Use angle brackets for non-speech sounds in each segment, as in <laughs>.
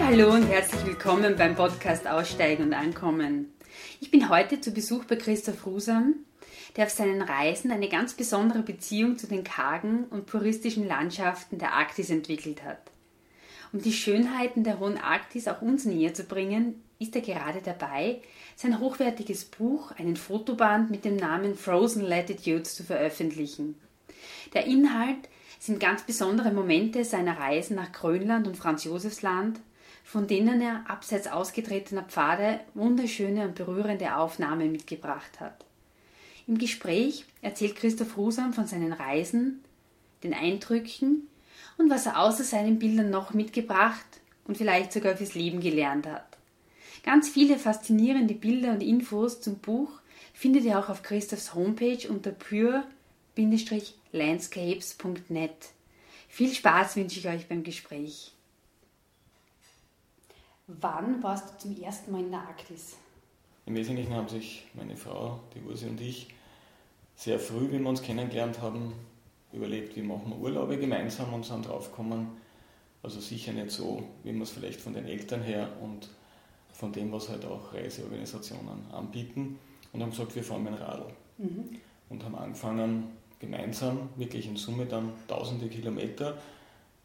Hallo und herzlich willkommen beim Podcast Aussteigen und Ankommen. Ich bin heute zu Besuch bei Christoph Rusam, der auf seinen Reisen eine ganz besondere Beziehung zu den kargen und puristischen Landschaften der Arktis entwickelt hat. Um die Schönheiten der hohen Arktis auch uns näher zu bringen, ist er gerade dabei, sein hochwertiges Buch, einen Fotoband mit dem Namen Frozen Latitudes, zu veröffentlichen. Der Inhalt sind ganz besondere Momente seiner Reisen nach Grönland und Franz Josefsland, von denen er abseits ausgetretener Pfade wunderschöne und berührende Aufnahmen mitgebracht hat. Im Gespräch erzählt Christoph Rusam von seinen Reisen, den Eindrücken und was er außer seinen Bildern noch mitgebracht und vielleicht sogar fürs Leben gelernt hat. Ganz viele faszinierende Bilder und Infos zum Buch findet ihr auch auf Christophs Homepage unter pure-landscapes.net. Viel Spaß wünsche ich euch beim Gespräch. Wann warst du zum ersten Mal in der Arktis? Im Wesentlichen haben sich meine Frau, die Ursi und ich sehr früh, wie wir uns kennengelernt haben, überlegt, wie machen wir Urlaube gemeinsam und sind draufgekommen, also sicher nicht so, wie man es vielleicht von den Eltern her und von dem, was halt auch Reiseorganisationen anbieten und haben gesagt, wir fahren mit dem Radl. Mhm. Und haben angefangen, gemeinsam, wirklich in Summe dann tausende Kilometer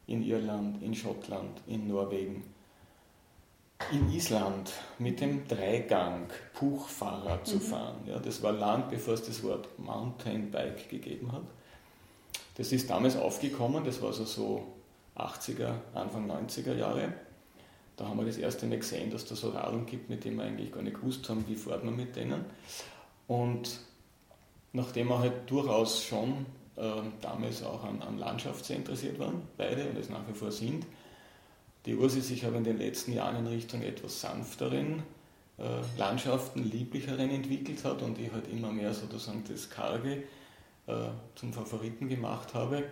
in Irland, in Schottland, in Norwegen, in Island mit dem Dreigang Puchfahrrad zu mhm. fahren. Ja, das war lang bevor es das Wort Mountainbike gegeben hat. Das ist damals aufgekommen, das war also so 80er, Anfang 90er Jahre. Da haben wir das erste Mal gesehen, dass da so Radeln gibt, mit denen wir eigentlich gar nicht gewusst haben, wie fährt man mit denen. Und nachdem wir halt durchaus schon äh, damals auch an, an Landschaft sehr interessiert waren, beide und es nach wie vor sind, die Ursi sich aber in den letzten Jahren in Richtung etwas sanfteren äh, Landschaften, lieblicheren entwickelt hat und ich halt immer mehr sozusagen das Karge äh, zum Favoriten gemacht habe,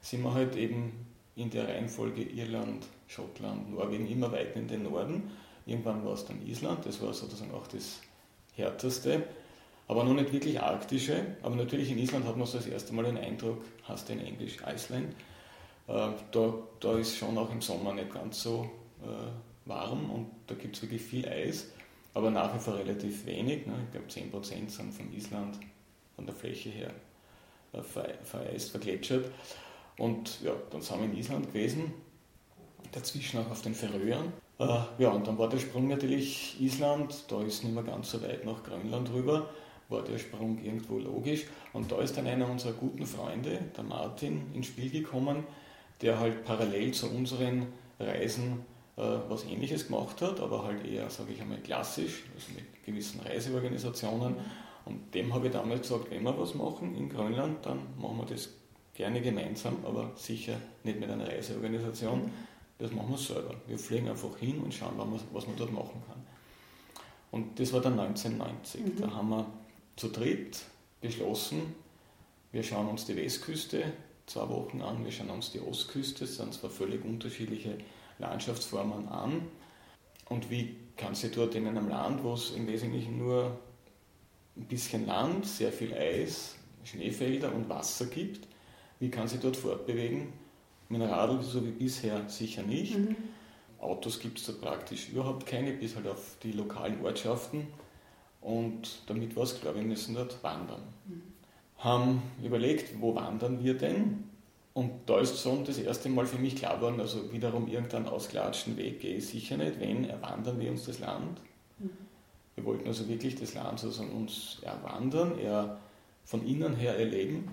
sind wir halt eben in der Reihenfolge Irland, Schottland, Norwegen immer weiter in den Norden. Irgendwann war es dann Island, das war sozusagen auch das härteste, aber noch nicht wirklich arktische. Aber natürlich in Island hat man so das erste Mal den Eindruck, hast du in Englisch Iceland, da, da ist schon auch im Sommer nicht ganz so äh, warm und da gibt es wirklich viel Eis, aber nach wie vor relativ wenig. Ne? Ich glaube 10% sind von Island von der Fläche her äh, vereist, vergletschert. Und ja, dann sind wir in Island gewesen, dazwischen auch auf den Färöern. Äh, ja, und dann war der Sprung natürlich Island, da ist nicht mehr ganz so weit nach Grönland rüber, war der Sprung irgendwo logisch. Und da ist dann einer unserer guten Freunde, der Martin, ins Spiel gekommen, der halt parallel zu unseren Reisen äh, was Ähnliches gemacht hat, aber halt eher, sage ich einmal, klassisch, also mit gewissen Reiseorganisationen. Und dem habe ich damals gesagt, wenn wir was machen in Grönland, dann machen wir das gerne gemeinsam, aber sicher nicht mit einer Reiseorganisation. Das machen wir selber. Wir fliegen einfach hin und schauen, was man dort machen kann. Und das war dann 1990. Mhm. Da haben wir zu dritt beschlossen, wir schauen uns die Westküste zwei Wochen an. Wir schauen uns die Ostküste, das sind zwar völlig unterschiedliche Landschaftsformen an. Und wie kann sie dort in einem Land, wo es im Wesentlichen nur ein bisschen Land, sehr viel Eis, Schneefelder und Wasser gibt, wie kann sie dort fortbewegen? Mit einem Radl so wie bisher sicher nicht. Mhm. Autos gibt es dort praktisch überhaupt keine, bis halt auf die lokalen Ortschaften. Und damit war es klar, wir müssen dort wandern. Mhm haben überlegt, wo wandern wir denn? Und da ist schon das erste Mal für mich klar geworden, also wiederum irgendeinen ausgelatschten Weg gehe ich sicher nicht. Wenn, erwandern wir uns das Land. Mhm. Wir wollten also wirklich das Land sozusagen uns erwandern, eher von innen her erleben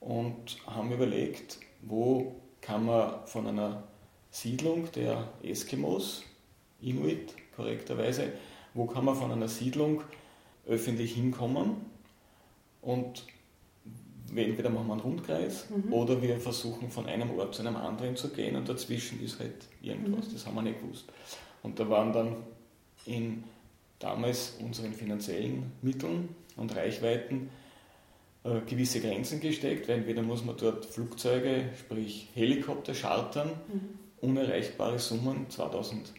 und haben überlegt, wo kann man von einer Siedlung der Eskimos, Inuit korrekterweise, wo kann man von einer Siedlung öffentlich hinkommen und entweder machen wir einen Rundkreis mhm. oder wir versuchen von einem Ort zu einem anderen zu gehen und dazwischen ist halt irgendwas, mhm. das haben wir nicht gewusst. Und da waren dann in damals unseren finanziellen Mitteln und Reichweiten äh, gewisse Grenzen gesteckt, weil entweder muss man dort Flugzeuge, sprich Helikopter chartern, mhm. unerreichbare Summen, 2000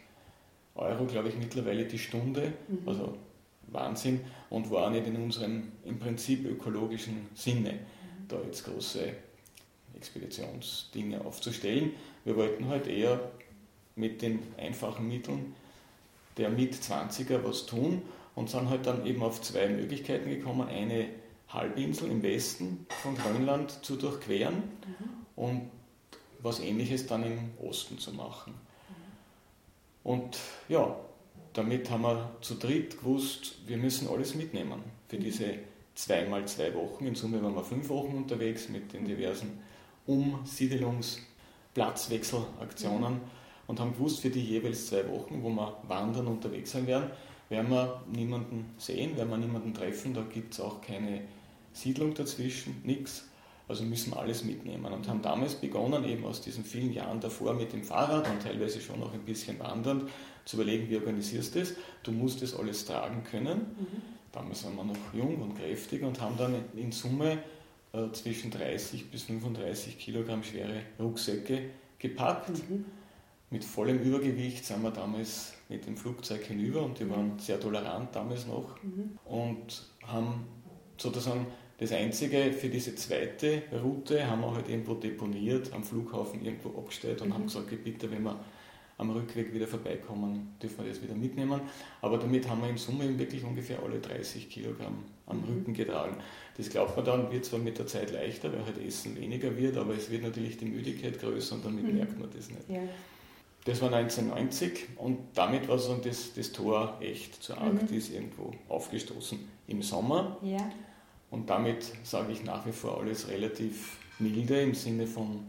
Euro glaube ich mittlerweile die Stunde, mhm. also Wahnsinn und war nicht in unserem im Prinzip ökologischen Sinne, da jetzt große Expeditionsdinge aufzustellen. Wir wollten halt eher mit den einfachen Mitteln der Mit-20er was tun und sind halt dann eben auf zwei Möglichkeiten gekommen. Eine Halbinsel im Westen von Grönland zu durchqueren mhm. und was ähnliches dann im Osten zu machen. Mhm. Und ja, damit haben wir zu dritt gewusst, wir müssen alles mitnehmen für mhm. diese zweimal zwei Wochen. In Summe waren wir fünf Wochen unterwegs mit den diversen Umsiedelungs- Platzwechselaktionen und haben gewusst, für die jeweils zwei Wochen, wo wir wandern unterwegs sein werden, werden wir niemanden sehen, werden wir niemanden treffen, da gibt es auch keine Siedlung dazwischen, nichts. Also müssen wir alles mitnehmen und haben damals begonnen, eben aus diesen vielen Jahren davor mit dem Fahrrad und teilweise schon noch ein bisschen wandernd, zu überlegen, wie organisierst du das? Du musst das alles tragen können. Mhm. Damals waren wir noch jung und kräftig und haben dann in Summe äh, zwischen 30 bis 35 Kilogramm schwere Rucksäcke gepackt. Mhm. Mit vollem Übergewicht sind wir damals mit dem Flugzeug hinüber und die waren sehr tolerant damals noch mhm. und haben sozusagen das Einzige für diese zweite Route haben wir halt irgendwo deponiert, am Flughafen irgendwo abgestellt und mhm. haben gesagt, bitte, wenn wir am Rückweg wieder vorbeikommen, dürfen wir das wieder mitnehmen. Aber damit haben wir in Summe wirklich ungefähr alle 30 Kilogramm am mhm. Rücken getragen. Das glaubt man dann, wird zwar mit der Zeit leichter, weil halt Essen weniger wird, aber es wird natürlich die Müdigkeit größer und damit mhm. merkt man das nicht. Ja. Das war 1990 und damit war so das, das Tor echt zur mhm. Arktis mhm. irgendwo aufgestoßen im Sommer. Ja. Und damit sage ich nach wie vor alles relativ milde im Sinne von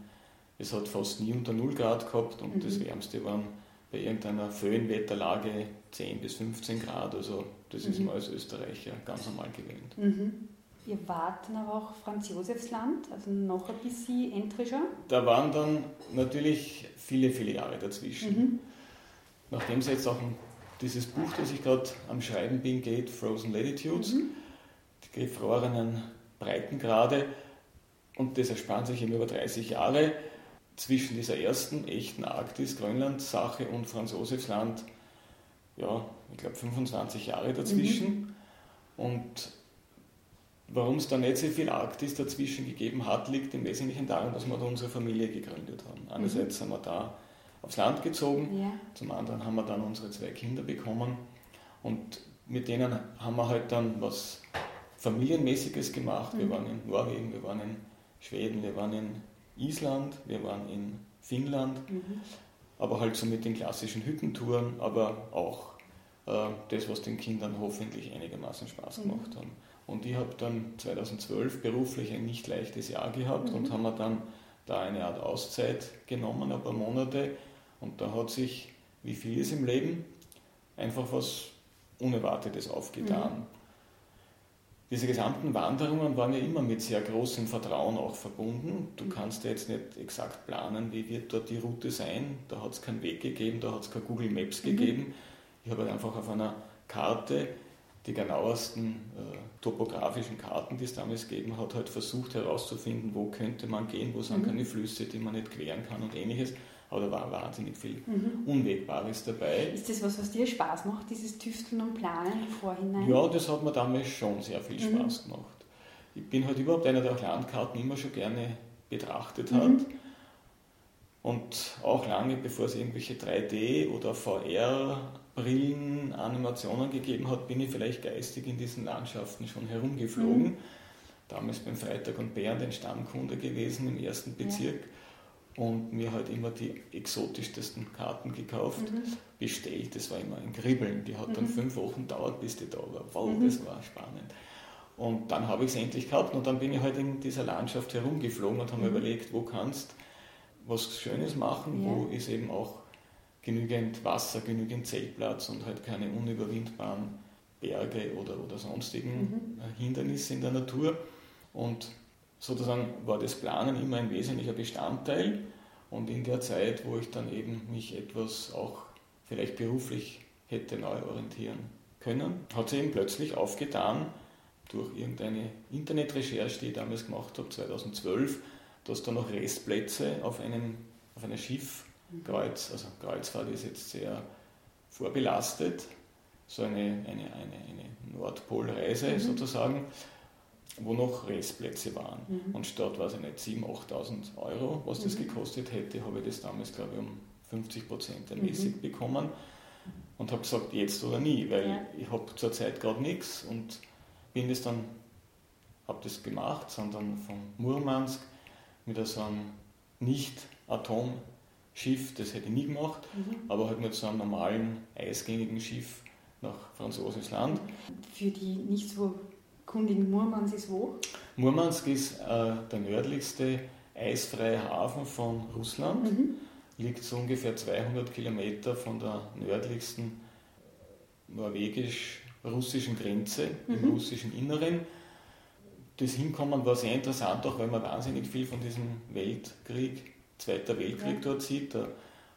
es hat fast nie unter 0 Grad gehabt und mhm. das Wärmste waren bei irgendeiner Föhnwetterlage 10 bis 15 Grad. Also das mhm. ist man als Österreicher ganz normal gewöhnt. Mhm. Ihr wart aber auch Franz Josefsland, also noch ein bisschen entrischer? Da waren dann natürlich viele, viele Jahre dazwischen. Mhm. Nachdem es jetzt auch dieses Buch, das ich gerade am Schreiben bin, geht, Frozen Latitudes, mhm. die gefrorenen Breitengrade, und das erspannt sich in über 30 Jahre, zwischen dieser ersten echten Arktis-Grönland-Sache und Franz Josefsland, ja, ich glaube 25 Jahre dazwischen. Mhm. Und warum es da nicht so viel Arktis dazwischen gegeben hat, liegt im Wesentlichen daran, dass wir da unsere Familie gegründet haben. Einerseits mhm. sind wir da aufs Land gezogen, ja. zum anderen haben wir dann unsere zwei Kinder bekommen und mit denen haben wir halt dann was Familienmäßiges gemacht. Mhm. Wir waren in Norwegen, wir waren in Schweden, wir waren in Island, wir waren in Finnland, mhm. aber halt so mit den klassischen Hüttentouren, aber auch äh, das, was den Kindern hoffentlich einigermaßen Spaß mhm. gemacht mhm. haben. Und ich habe dann 2012 beruflich ein nicht leichtes Jahr gehabt mhm. und haben mir dann da eine Art Auszeit genommen, ein paar Monate. Und da hat sich, wie viel ist im Leben, einfach was Unerwartetes aufgetan. Mhm. Diese gesamten Wanderungen waren ja immer mit sehr großem Vertrauen auch verbunden. Du mhm. kannst ja jetzt nicht exakt planen, wie wird dort die Route sein. Da hat es keinen Weg gegeben, da hat es keine Google Maps mhm. gegeben. Ich habe halt einfach auf einer Karte die genauesten äh, topografischen Karten, die es damals gegeben hat, halt versucht herauszufinden, wo könnte man gehen, wo sind mhm. keine Flüsse, die man nicht queren kann und ähnliches. Aber da war wahnsinnig viel mhm. Unwegbares dabei. Ist das was, was dir Spaß macht, dieses Tüfteln und Planen im Vorhinein? Ja, das hat mir damals schon sehr viel mhm. Spaß mhm. gemacht. Ich bin halt überhaupt einer, der auch Landkarten immer schon gerne betrachtet hat. Mhm. Und auch lange bevor es irgendwelche 3D- oder VR-Brillen, Animationen gegeben hat, bin ich vielleicht geistig in diesen Landschaften schon herumgeflogen. Mhm. Damals beim Freitag und Bären den Stammkunde gewesen im ersten Bezirk. Ja und mir halt immer die exotischsten Karten gekauft, mhm. bestellt. Das war immer ein Kribbeln. Die hat dann mhm. fünf Wochen gedauert, bis die da war. Wow, mhm. das war spannend. Und dann habe ich es endlich gehabt und dann bin ich halt in dieser Landschaft herumgeflogen und habe mir mhm. überlegt, wo kannst was Schönes machen, ja. wo ist eben auch genügend Wasser, genügend Zeltplatz und halt keine unüberwindbaren Berge oder, oder sonstigen mhm. Hindernisse in der Natur. Und sozusagen war das Planen immer ein wesentlicher Bestandteil. Und in der Zeit, wo ich dann eben mich etwas auch vielleicht beruflich hätte neu orientieren können, hat sich eben plötzlich aufgetan, durch irgendeine Internetrecherche, die ich damals gemacht habe, 2012, dass da noch Restplätze auf einem, auf einer Schiffkreuz, also Kreuzfahrt ist jetzt sehr vorbelastet, so eine, eine, eine, eine Nordpolreise mhm. sozusagen, wo noch Restplätze waren. Mhm. Und statt, weiß ich nicht, 7.000, 8.000 Euro, was das mhm. gekostet hätte, habe ich das damals, glaube ich, um 50 Prozent ermäßigt mhm. bekommen und habe gesagt, jetzt oder nie, weil ja. ich habe zurzeit gerade nichts und bin das dann, habe das gemacht, sondern von Murmansk mit so einem Nicht-Atomschiff, das hätte ich nie gemacht, mhm. aber halt mit so einem normalen, eisgängigen Schiff nach Franz Josefs Land. Für die nicht so kundigen Murmansk ist wo? Murmansk ist äh, der nördlichste eisfreie Hafen von Russland. Mhm liegt so ungefähr 200 Kilometer von der nördlichsten norwegisch-russischen Grenze mhm. im russischen Inneren. Das Hinkommen war sehr interessant, auch weil man wahnsinnig viel von diesem Weltkrieg, Zweiter Weltkrieg ja. dort sieht. Da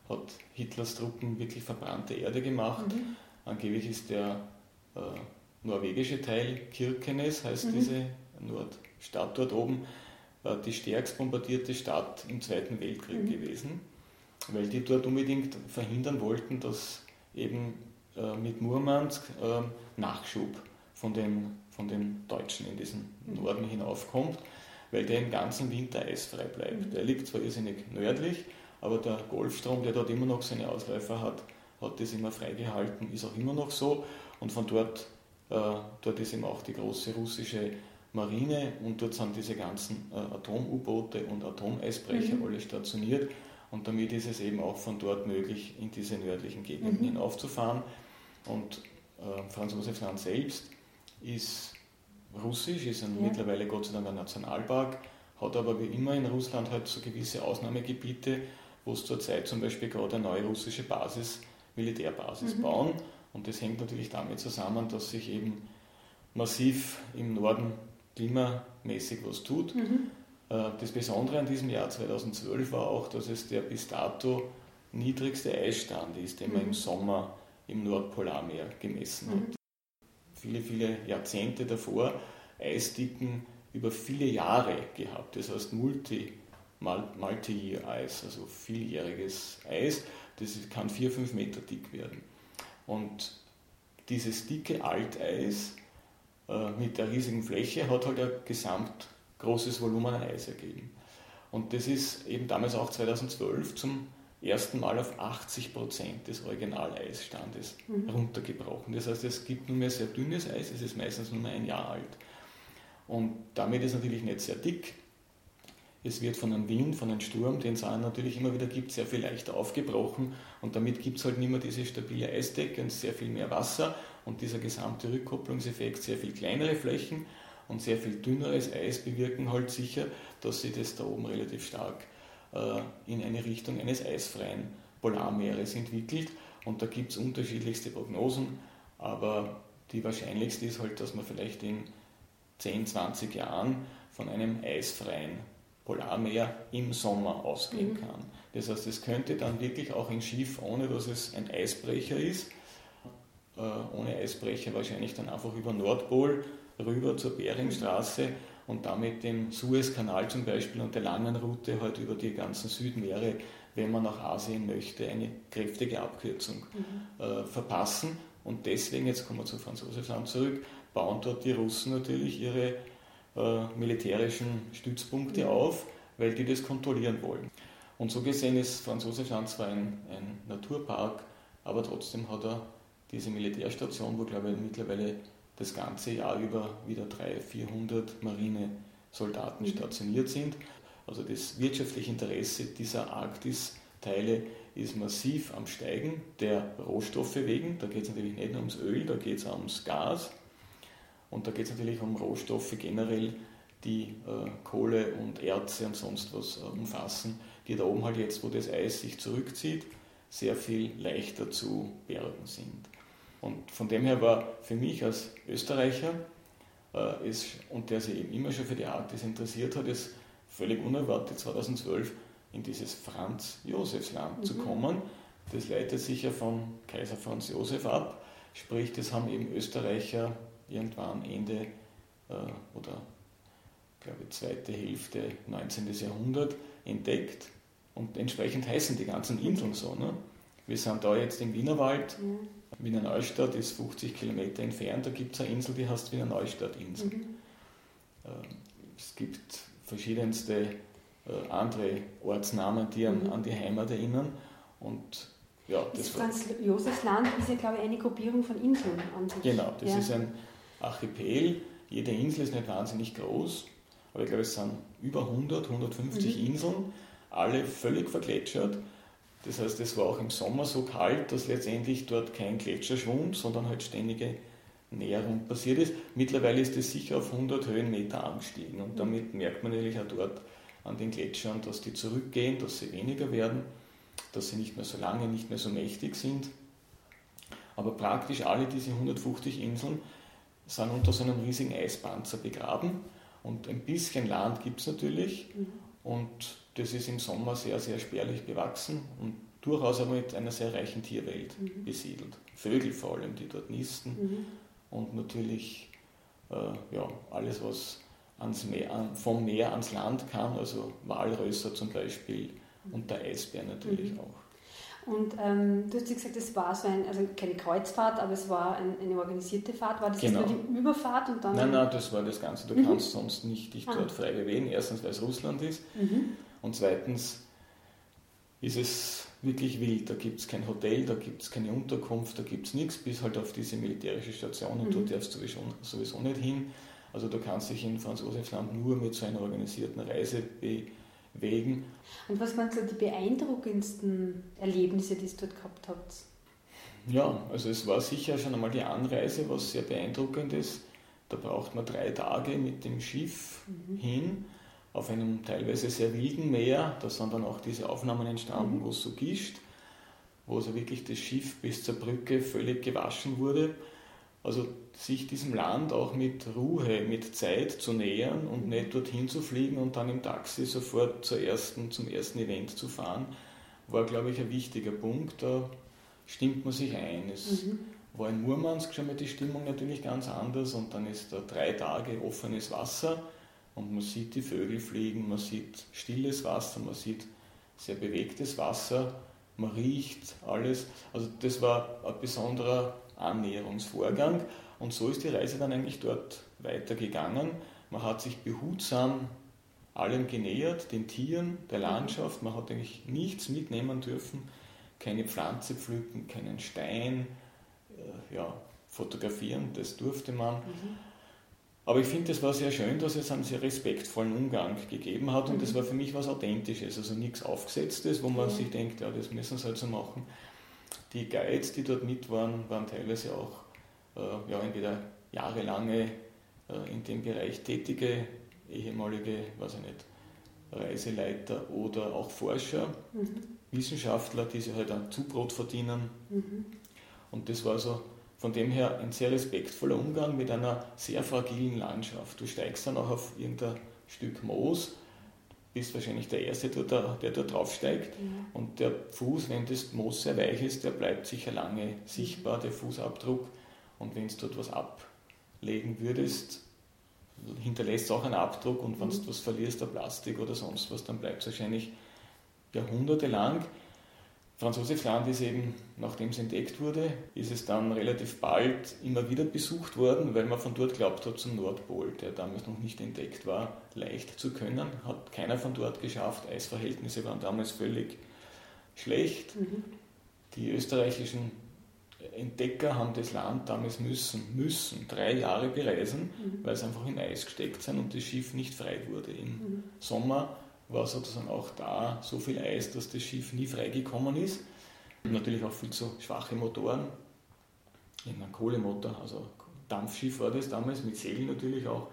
hat Hitlers Truppen wirklich verbrannte Erde gemacht. Mhm. Angeblich ist der äh, norwegische Teil Kirkenes, heißt mhm. diese Nordstadt dort oben, äh, die stärkst bombardierte Stadt im Zweiten Weltkrieg mhm. gewesen weil die dort unbedingt verhindern wollten, dass eben äh, mit Murmansk äh, Nachschub von den, von den Deutschen in diesen Norden hinaufkommt, weil der im ganzen Winter eisfrei bleibt. Der liegt zwar irrsinnig nördlich, aber der Golfstrom, der dort immer noch seine Ausläufer hat, hat das immer freigehalten, ist auch immer noch so. Und von dort, dort ist eben auch die große russische Marine und dort sind diese ganzen äh, Atom-U-Boote und Atomeisbrecher mhm. alle stationiert. Und damit ist es eben auch von dort möglich, in diese nördlichen Gegenden mhm. hinaufzufahren. Und äh, Franz Josef Land selbst ist russisch, ist ein, ja. mittlerweile Gott sei Dank ein Nationalpark, hat aber wie immer in Russland halt so gewisse Ausnahmegebiete, wo es zurzeit zum Beispiel gerade eine neue russische Basis, Militärbasis mhm. bauen. Und das hängt natürlich damit zusammen, dass sich eben massiv im Norden klimamäßig was tut. Mhm. Äh, das Besondere an diesem Jahr 2012 war auch, dass es der bis dato niedrigste Eisstand ist, den man im mhm. Sommer im Nordpolarmeer gemessen hat. Mhm. Viele, viele Jahrzehnte davor Eisdicken über viele Jahre gehabt, das heißt Multi, Multi-Year-Eis, also vieljähriges Eis, das kann 4, 5 Meter dick werden. Und dieses dicke Alteis äh, mit der riesigen Fläche hat halt ein Gesamt großes Volumen an Eis ergeben. Und das ist eben damals auch 2012 zum ersten Mal auf 80 Prozent des Originaleisstandes mhm. runtergebrochen. Das heißt, es gibt nur mehr sehr dünnes Eis, es ist meistens nur mehr ein Jahr alt. Und damit ist es natürlich nicht sehr dick. Es wird von einem Wind, von einem Sturm, den es natürlich immer wieder gibt, sehr viel leichter aufgebrochen und damit gibt es halt nicht mehr diese stabile Eisdecke und sehr viel mehr Wasser und dieser gesamte Rückkopplungseffekt, sehr viel kleinere Flächen und sehr viel dünneres Eis bewirken halt sicher, dass sich das da oben relativ stark äh, in eine Richtung eines eisfreien Polarmeeres entwickelt. Und da gibt es unterschiedlichste Prognosen, aber die wahrscheinlichste ist halt, dass man vielleicht in 10, 20 Jahren von einem eisfreien Polarmeer im Sommer ausgehen mhm. kann. Das heißt, es könnte dann wirklich auch ein Schiff, ohne dass es ein Eisbrecher ist, äh, ohne Eisbrecher wahrscheinlich dann einfach über Nordpol rüber zur Beringstraße und damit den Suezkanal zum Beispiel und der langen Route halt über die ganzen Südmeere, wenn man nach Asien möchte, eine kräftige Abkürzung mhm. äh, verpassen. Und deswegen, jetzt kommen wir zu Franz zurück, bauen dort die Russen natürlich ihre äh, militärischen Stützpunkte mhm. auf, weil die das kontrollieren wollen. Und so gesehen ist Franz Josefsland zwar ein, ein Naturpark, aber trotzdem hat er diese Militärstation, wo glaube ich mittlerweile das ganze Jahr über wieder 300, 400 Marinesoldaten mhm. stationiert sind. Also das wirtschaftliche Interesse dieser Arktis-Teile ist massiv am Steigen, der Rohstoffe wegen. Da geht es natürlich nicht nur ums Öl, da geht es auch ums Gas und da geht es natürlich um Rohstoffe generell, die äh, Kohle und Erze und sonst was äh, umfassen, die da oben halt jetzt, wo das Eis sich zurückzieht, sehr viel leichter zu bergen sind. Und von dem her war für mich als Österreicher äh, ist, und der sich eben immer schon für die Arktis interessiert hat, es völlig unerwartet 2012 in dieses Franz-Josefs-Land mhm. zu kommen. Das leitet sich ja von Kaiser Franz Josef ab, sprich, das haben eben Österreicher irgendwann Ende äh, oder glaube ich, zweite Hälfte 19. Jahrhundert entdeckt und entsprechend heißen die ganzen Inseln so. Ne? Wir sind da jetzt im Wienerwald. Mhm. Wiener Neustadt ist 50 Kilometer entfernt. Da gibt es eine Insel, die heißt Wiener Neustadt-Insel. Mhm. Ähm, es gibt verschiedenste äh, andere Ortsnamen, die an, mhm. an, die Heimat erinnern. Und ja, das Franz Josefs Land ist ja, glaube ich, eine Gruppierung von Inseln an sich. Genau, das ja. ist ein Archipel. Jede Insel ist nicht wahnsinnig groß, aber ich glaube, es sind über 100, 150 mhm. Inseln, alle völlig vergletschert. Das heißt, es war auch im Sommer so kalt, dass letztendlich dort kein Gletscherschwund, sondern halt ständige Näherung passiert ist. Mittlerweile ist es sicher auf 100 Höhenmeter angestiegen und damit merkt man natürlich auch dort an den Gletschern, dass die zurückgehen, dass sie weniger werden, dass sie nicht mehr so lange, nicht mehr so mächtig sind. Aber praktisch alle diese 150 Inseln sind unter so einem riesigen Eispanzer begraben und ein bisschen Land gibt es natürlich mhm. und das ist im Sommer sehr, sehr spärlich bewachsen und durchaus aber mit einer sehr reichen Tierwelt mhm. besiedelt. Vögel vor allem, die dort nisten mhm. und natürlich äh, ja, alles, was ans Meer, vom Meer ans Land kam, also Walrösser zum Beispiel und der Eisbär natürlich mhm. auch. Und ähm, du hast gesagt, es war so ein, also keine Kreuzfahrt, aber es war ein, eine organisierte Fahrt. War das genau. nur die Überfahrt und dann? Nein, nein, das war das Ganze. Du mhm. kannst sonst nicht dich ah. dort frei bewegen. Erstens, weil es Russland ist. Mhm. Und zweitens ist es wirklich wild. Da gibt es kein Hotel, da gibt es keine Unterkunft, da gibt es nichts, bis halt auf diese militärische Station und mhm. du darfst sowieso, sowieso nicht hin. Also du kannst dich in Franz Josefsland nur mit so einer organisierten Reise bewegen. Und was waren so die beeindruckendsten Erlebnisse, die ihr dort gehabt habt? Ja, also es war sicher schon einmal die Anreise, was sehr beeindruckend ist. Da braucht man drei Tage mit dem Schiff mhm. hin auf einem teilweise sehr wilden Meer. Da sind dann auch diese Aufnahmen entstanden, mhm. wo es so gischt, wo also wirklich das Schiff bis zur Brücke völlig gewaschen wurde. Also sich diesem Land auch mit Ruhe, mit Zeit zu nähern und mhm. nicht dorthin zu fliegen und dann im Taxi sofort zur ersten, zum ersten Event zu fahren, war, glaube ich, ein wichtiger Punkt. Da stimmt man sich ein. Es mhm. war in Murmansk schon mal die Stimmung natürlich ganz anders und dann ist da drei Tage offenes Wasser und man sieht die Vögel fliegen, man sieht stilles Wasser, man sieht sehr bewegtes Wasser, man riecht alles. Also das war ein besonderer Annäherungsvorgang und so ist die Reise dann eigentlich dort weitergegangen. Man hat sich behutsam allem genähert, den Tieren, der Landschaft. Man hat eigentlich nichts mitnehmen dürfen, keine Pflanze pflücken, keinen Stein, äh, ja, fotografieren, das durfte man. Mhm. Aber ich finde, es war sehr schön, dass es einen sehr respektvollen Umgang gegeben hat und mhm. das war für mich was Authentisches, also nichts Aufgesetztes, wo man mhm. sich denkt, ja, das müssen sie halt so machen. Die Guides, die dort mit waren, waren teilweise auch äh, ja, entweder jahrelange äh, in dem Bereich tätige, ehemalige, weiß ich nicht, Reiseleiter oder auch Forscher, mhm. Wissenschaftler, die sich halt ein Zubrot verdienen. Mhm. Und das war so von dem her ein sehr respektvoller Umgang mit einer sehr fragilen Landschaft. Du steigst dann auch auf irgendein Stück Moos, bist wahrscheinlich der Erste, der, da draufsteigt. Ja. Und der Fuß, wenn das Moos sehr weich ist, der bleibt sicher lange sichtbar, der Fußabdruck. Und wenn du dort was ablegen würdest, hinterlässt es auch einen Abdruck. Und wenn du mhm. was verlierst, der Plastik oder sonst was, dann bleibt es wahrscheinlich jahrhundertelang. Franz Josef Land ist eben, nachdem es entdeckt wurde, ist es dann relativ bald immer wieder besucht worden, weil man von dort glaubt hat zum Nordpol, der damals noch nicht entdeckt war, leicht zu können. Hat keiner von dort geschafft. Eisverhältnisse waren damals völlig schlecht. Mhm. Die österreichischen Entdecker haben das Land damals müssen, müssen drei Jahre bereisen, mhm. weil es einfach in Eis gesteckt sind und das Schiff nicht frei wurde. Im mhm. Sommer war sozusagen auch da so viel Eis, dass das Schiff nie freigekommen ist. Natürlich auch viel zu schwache Motoren. Ein Kohlemotor, also Dampfschiff war das damals, mit Segeln natürlich auch.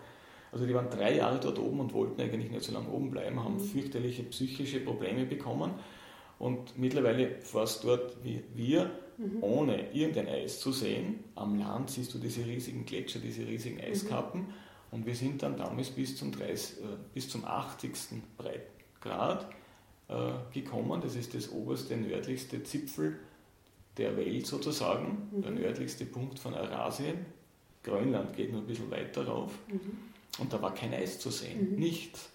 Also die waren drei Jahre dort oben und wollten eigentlich nicht so lange oben bleiben, haben mhm. fürchterliche psychische Probleme bekommen. Und mittlerweile fährst dort wie wir, mhm. ohne irgendein Eis zu sehen. Am Land siehst du diese riesigen Gletscher, diese riesigen Eiskappen. Mhm. Und wir sind dann damals bis zum, 30, äh, bis zum 80. Breitgrad äh, gekommen. Das ist das oberste, nördlichste Zipfel der Welt sozusagen, mhm. der nördlichste Punkt von Eurasien. Grönland geht nur ein bisschen weiter rauf. Mhm. Und da war kein Eis zu sehen, mhm. nichts.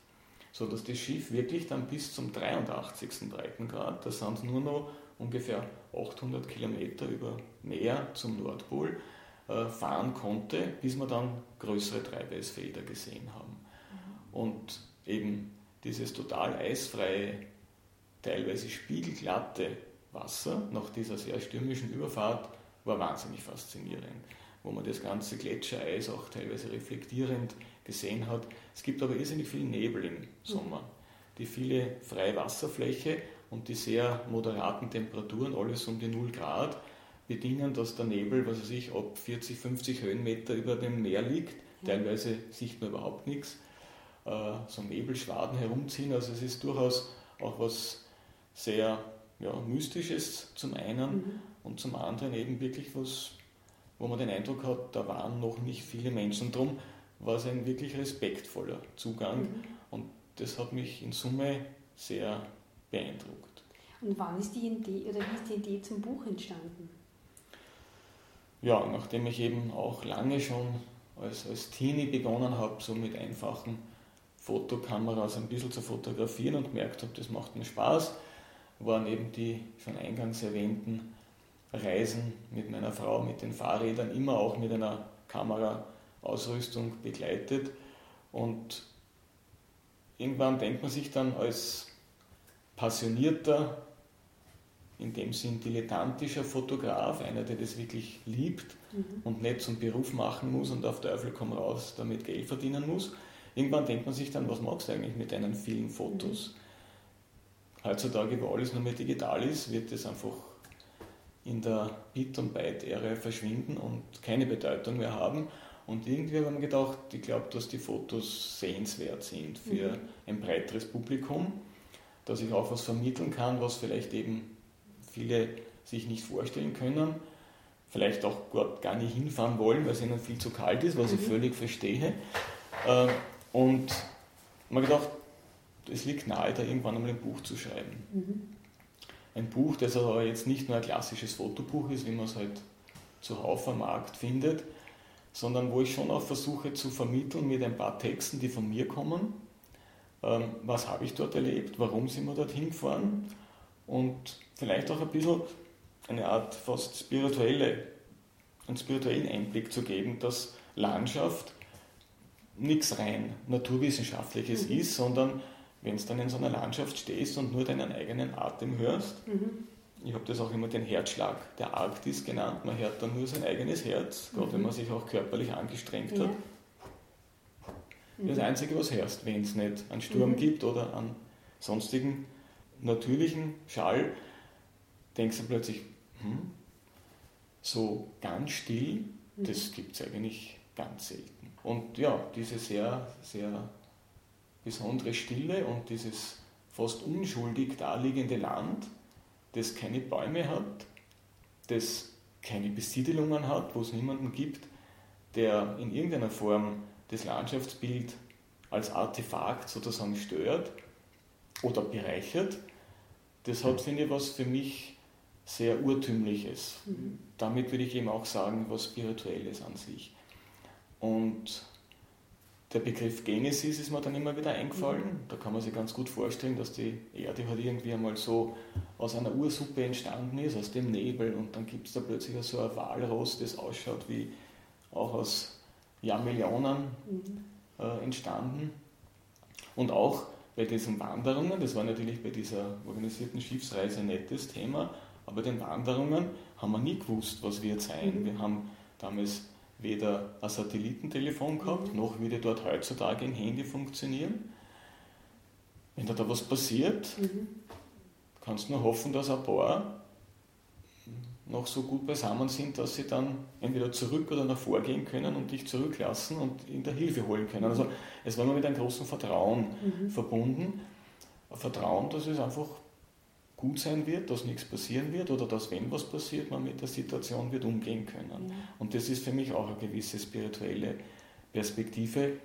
So dass das Schiff wirklich dann bis zum 83. Breitengrad, das sind nur noch ungefähr 800 Kilometer über Meer zum Nordpol, fahren konnte, bis wir dann größere Treibeisfelder gesehen haben. Und eben dieses total eisfreie, teilweise spiegelglatte Wasser nach dieser sehr stürmischen Überfahrt war wahnsinnig faszinierend, wo man das ganze Gletschereis auch teilweise reflektierend gesehen hat. Es gibt aber irrsinnig viel Nebel im Sommer. Die viele freie Wasserfläche und die sehr moderaten Temperaturen, alles um die 0 Grad, bedingen, dass der Nebel, was weiß ich, ab 40, 50 Höhenmeter über dem Meer liegt. Teilweise sieht man überhaupt nichts. Äh, so Nebelschwaden herumziehen. Also es ist durchaus auch was sehr ja, Mystisches zum einen mhm. und zum anderen eben wirklich was, wo man den Eindruck hat, da waren noch nicht viele Menschen drum, war es ein wirklich respektvoller Zugang mhm. und das hat mich in Summe sehr beeindruckt. Und wann ist die Idee oder wie ist die Idee zum Buch entstanden? Ja, nachdem ich eben auch lange schon als, als Teenie begonnen habe, so mit einfachen Fotokameras ein bisschen zu fotografieren und gemerkt habe, das macht mir Spaß, waren eben die schon eingangs erwähnten Reisen mit meiner Frau, mit den Fahrrädern, immer auch mit einer Kameraausrüstung begleitet. Und irgendwann denkt man sich dann als passionierter, in dem Sinn dilettantischer Fotograf, einer, der das wirklich liebt mhm. und nicht zum Beruf machen muss und auf Teufel komm raus damit Geld verdienen muss. Irgendwann denkt man sich dann, was magst du eigentlich mit deinen vielen Fotos? Mhm. Heutzutage, wo alles nur mehr digital ist, wird das einfach in der Bit- und Byte-Ära verschwinden und keine Bedeutung mehr haben. Und irgendwie haben wir gedacht, ich glaube, dass die Fotos sehenswert sind für mhm. ein breiteres Publikum dass ich auch was vermitteln kann, was vielleicht eben viele sich nicht vorstellen können, vielleicht auch gar nicht hinfahren wollen, weil es ihnen viel zu kalt ist, was mhm. ich völlig verstehe. Äh, und man gedacht, es liegt nahe, da irgendwann einmal ein Buch zu schreiben. Mhm. Ein Buch, das aber jetzt nicht nur ein klassisches Fotobuch ist, wie man es halt zuhauf am Markt findet, sondern wo ich schon auch versuche zu vermitteln mit ein paar Texten, die von mir kommen, ähm, was habe ich dort erlebt, warum sind wir dorthin gefahren und vielleicht auch ein bisschen eine Art fast spirituelle, einen spirituellen Einblick zu geben, dass Landschaft nichts rein Naturwissenschaftliches mhm. ist, sondern wenn du dann in so einer Landschaft stehst und nur deinen eigenen Atem hörst, mhm. ich habe das auch immer den Herzschlag der Arktis genannt, man hört dann nur sein eigenes Herz, gerade wenn mhm. man sich auch körperlich angestrengt ja. hat. Das Einzige, was hörst, wenn es nicht einen Sturm mhm. gibt oder einen sonstigen natürlichen Schall, denkst du plötzlich, hm, so ganz still, mhm. das gibt es eigentlich ganz selten. Und ja, diese sehr, sehr besondere Stille und dieses fast unschuldig daliegende Land, das keine Bäume hat, das keine Besiedelungen hat, wo es niemanden gibt, der in irgendeiner Form das Landschaftsbild als Artefakt sozusagen stört oder bereichert, das hat, finde ich, was für mich sehr Urtümliches. Mhm. Damit würde ich eben auch sagen, was Spirituelles an sich. Und der Begriff Genesis ist mir dann immer wieder eingefallen. Mhm. Da kann man sich ganz gut vorstellen, dass die Erde halt irgendwie einmal so aus einer Ursuppe entstanden ist, aus dem Nebel. Und dann gibt es da plötzlich so ein Walross, das ausschaut wie auch aus Jahrmillionen mhm. äh, entstanden. Und auch bei diesen Wanderungen, das war natürlich bei dieser organisierten Schiffsreise ein nettes Thema, aber den Wanderungen haben wir nie gewusst, was wird sein. Mhm. Wir haben damals weder ein Satellitentelefon gehabt, mhm. noch würde dort heutzutage ein Handy funktionieren. Wenn da, da was passiert, mhm. kannst du nur hoffen, dass ein paar noch so gut beisammen sind, dass sie dann entweder zurück oder nach vorgehen können und dich zurücklassen und in der Hilfe holen können. Also es war immer mit einem großen Vertrauen mhm. verbunden. Ein Vertrauen, dass es einfach gut sein wird, dass nichts passieren wird oder dass, wenn was passiert, man mit der Situation wird umgehen können. Mhm. Und das ist für mich auch eine gewisse spirituelle Perspektive.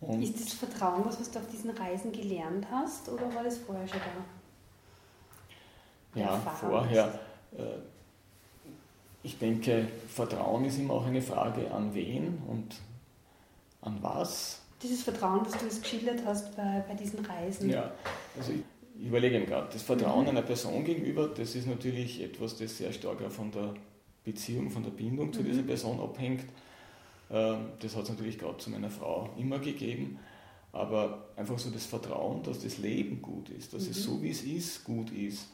Und ist das Vertrauen was, was du auf diesen Reisen gelernt hast oder war das vorher schon da? Ja, vorher. Äh, ich denke, Vertrauen ist immer auch eine Frage an wen und an was. Dieses Vertrauen, das du es geschildert hast bei, bei diesen Reisen. Ja, also ich, ich überlege mir gerade, das Vertrauen mhm. einer Person gegenüber, das ist natürlich etwas, das sehr stark auch von der Beziehung, von der Bindung zu mhm. dieser Person abhängt. Ähm, das hat es natürlich gerade zu meiner Frau immer gegeben. Aber einfach so das Vertrauen, dass das Leben gut ist, dass mhm. es so wie es ist, gut ist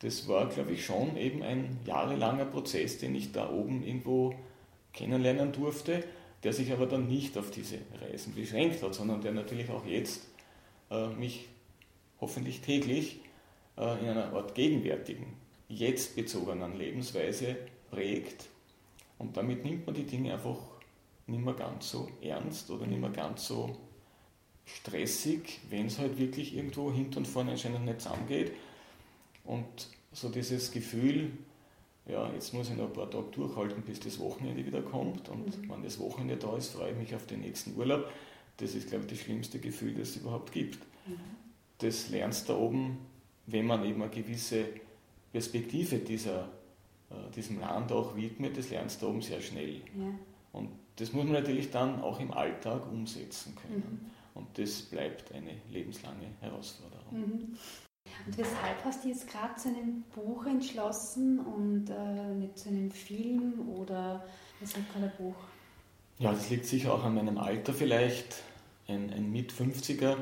das war, glaube ich, schon eben ein jahrelanger Prozess, den ich da oben irgendwo kennenlernen durfte, der sich aber dann nicht auf diese Reisen beschränkt hat, sondern der natürlich auch jetzt äh, mich hoffentlich täglich äh, in einer Art gegenwärtigen, jetzt bezogenen Lebensweise prägt. Und damit nimmt man die Dinge einfach nicht mehr ganz so ernst oder nicht mehr ganz so stressig, wenn es halt wirklich irgendwo hinten und vorne anscheinend nicht zusammengeht. Und so dieses Gefühl, ja, jetzt muss ich noch ein paar Tage durchhalten, bis das Wochenende wieder kommt. Und mhm. wenn das Wochenende da ist, freue ich mich auf den nächsten Urlaub. Das ist, glaube ich, das schlimmste Gefühl, das es überhaupt gibt. Mhm. Das lernst du da oben, wenn man eben eine gewisse Perspektive dieser, äh, diesem Land auch widmet, das lernst du da oben sehr schnell. Ja. Und das muss man natürlich dann auch im Alltag umsetzen können. Mhm. Und das bleibt eine lebenslange Herausforderung. Mhm. Und weshalb hast du jetzt gerade zu einem Buch entschlossen und äh, nicht zu einem Film oder weshalb gerade ein Buch? Ja, das liegt sicher auch an meinem Alter vielleicht. Ein, ein Mit-50er,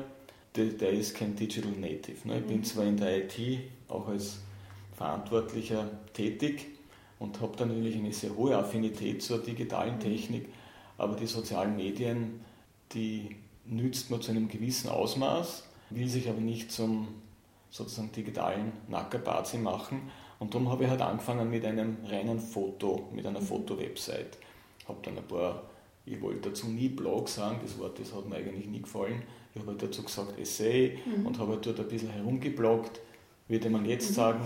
der, der, ist kein Digital Native. Ne? Ich mhm. bin zwar in der IT auch als Verantwortlicher tätig und habe dann natürlich eine sehr hohe Affinität zur digitalen mhm. Technik, aber die sozialen Medien, die nützt man zu einem gewissen Ausmaß, will sich aber nicht zum sozusagen digitalen Nackerbazi machen. Und darum habe ich halt angefangen mit einem reinen Foto, mit einer mhm. Foto-Website. Habe dann ein paar, ich wollte dazu nie Blog sagen, das Wort das hat mir eigentlich nie gefallen. Ich habe halt dazu gesagt Essay mhm. und habe halt dort ein bisschen herumgebloggt, würde man jetzt mhm. sagen.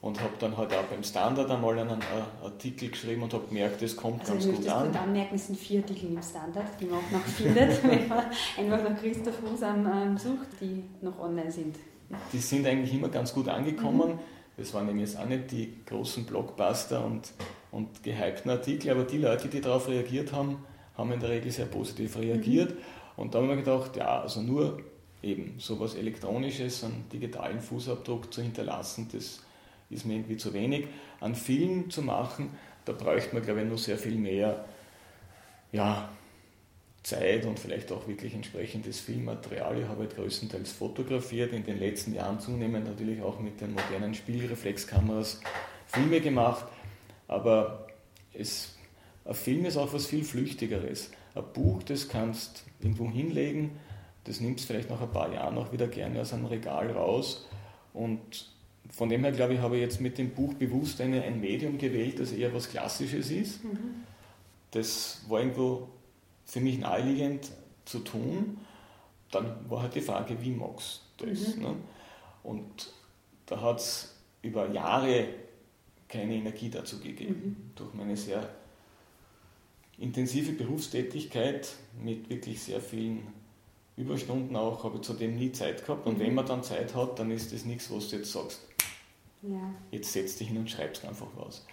Und habe dann halt auch beim Standard einmal einen uh, Artikel geschrieben und habe gemerkt, das kommt also ganz gut an. Also anmerken, es sind vier Artikel im Standard, die man auch noch findet, <laughs> wenn man einfach nach Christoph Husam ähm, sucht, die noch online sind die sind eigentlich immer ganz gut angekommen. Das waren nämlich jetzt auch nicht die großen Blockbuster und, und gehypten Artikel, aber die Leute, die darauf reagiert haben, haben in der Regel sehr positiv reagiert. Mhm. Und da haben wir gedacht, ja, also nur eben sowas Elektronisches, einen digitalen Fußabdruck zu hinterlassen, das ist mir irgendwie zu wenig. An Film zu machen, da bräuchte man, glaube ich, noch sehr viel mehr ja, Zeit und vielleicht auch wirklich entsprechendes Filmmaterial. Ich habe halt größtenteils fotografiert, in den letzten Jahren zunehmend natürlich auch mit den modernen Spielreflexkameras Filme gemacht, aber es, ein Film ist auch was viel Flüchtigeres. Ein Buch, das kannst irgendwo hinlegen, das nimmst vielleicht nach ein paar Jahren auch wieder gerne aus einem Regal raus und von dem her, glaube ich, habe ich jetzt mit dem Buch bewusst eine, ein Medium gewählt, das eher was Klassisches ist. Mhm. Das war irgendwo für mich naheliegend zu tun. Dann war halt die Frage, wie magst du das? Mhm. Ne? Und da hat es über Jahre keine Energie dazu gegeben. Mhm. Durch meine sehr intensive Berufstätigkeit mit wirklich sehr vielen Überstunden auch, habe ich zudem nie Zeit gehabt. Und mhm. wenn man dann Zeit hat, dann ist das nichts, was du jetzt sagst. Ja. Jetzt setz dich hin und schreibst einfach was.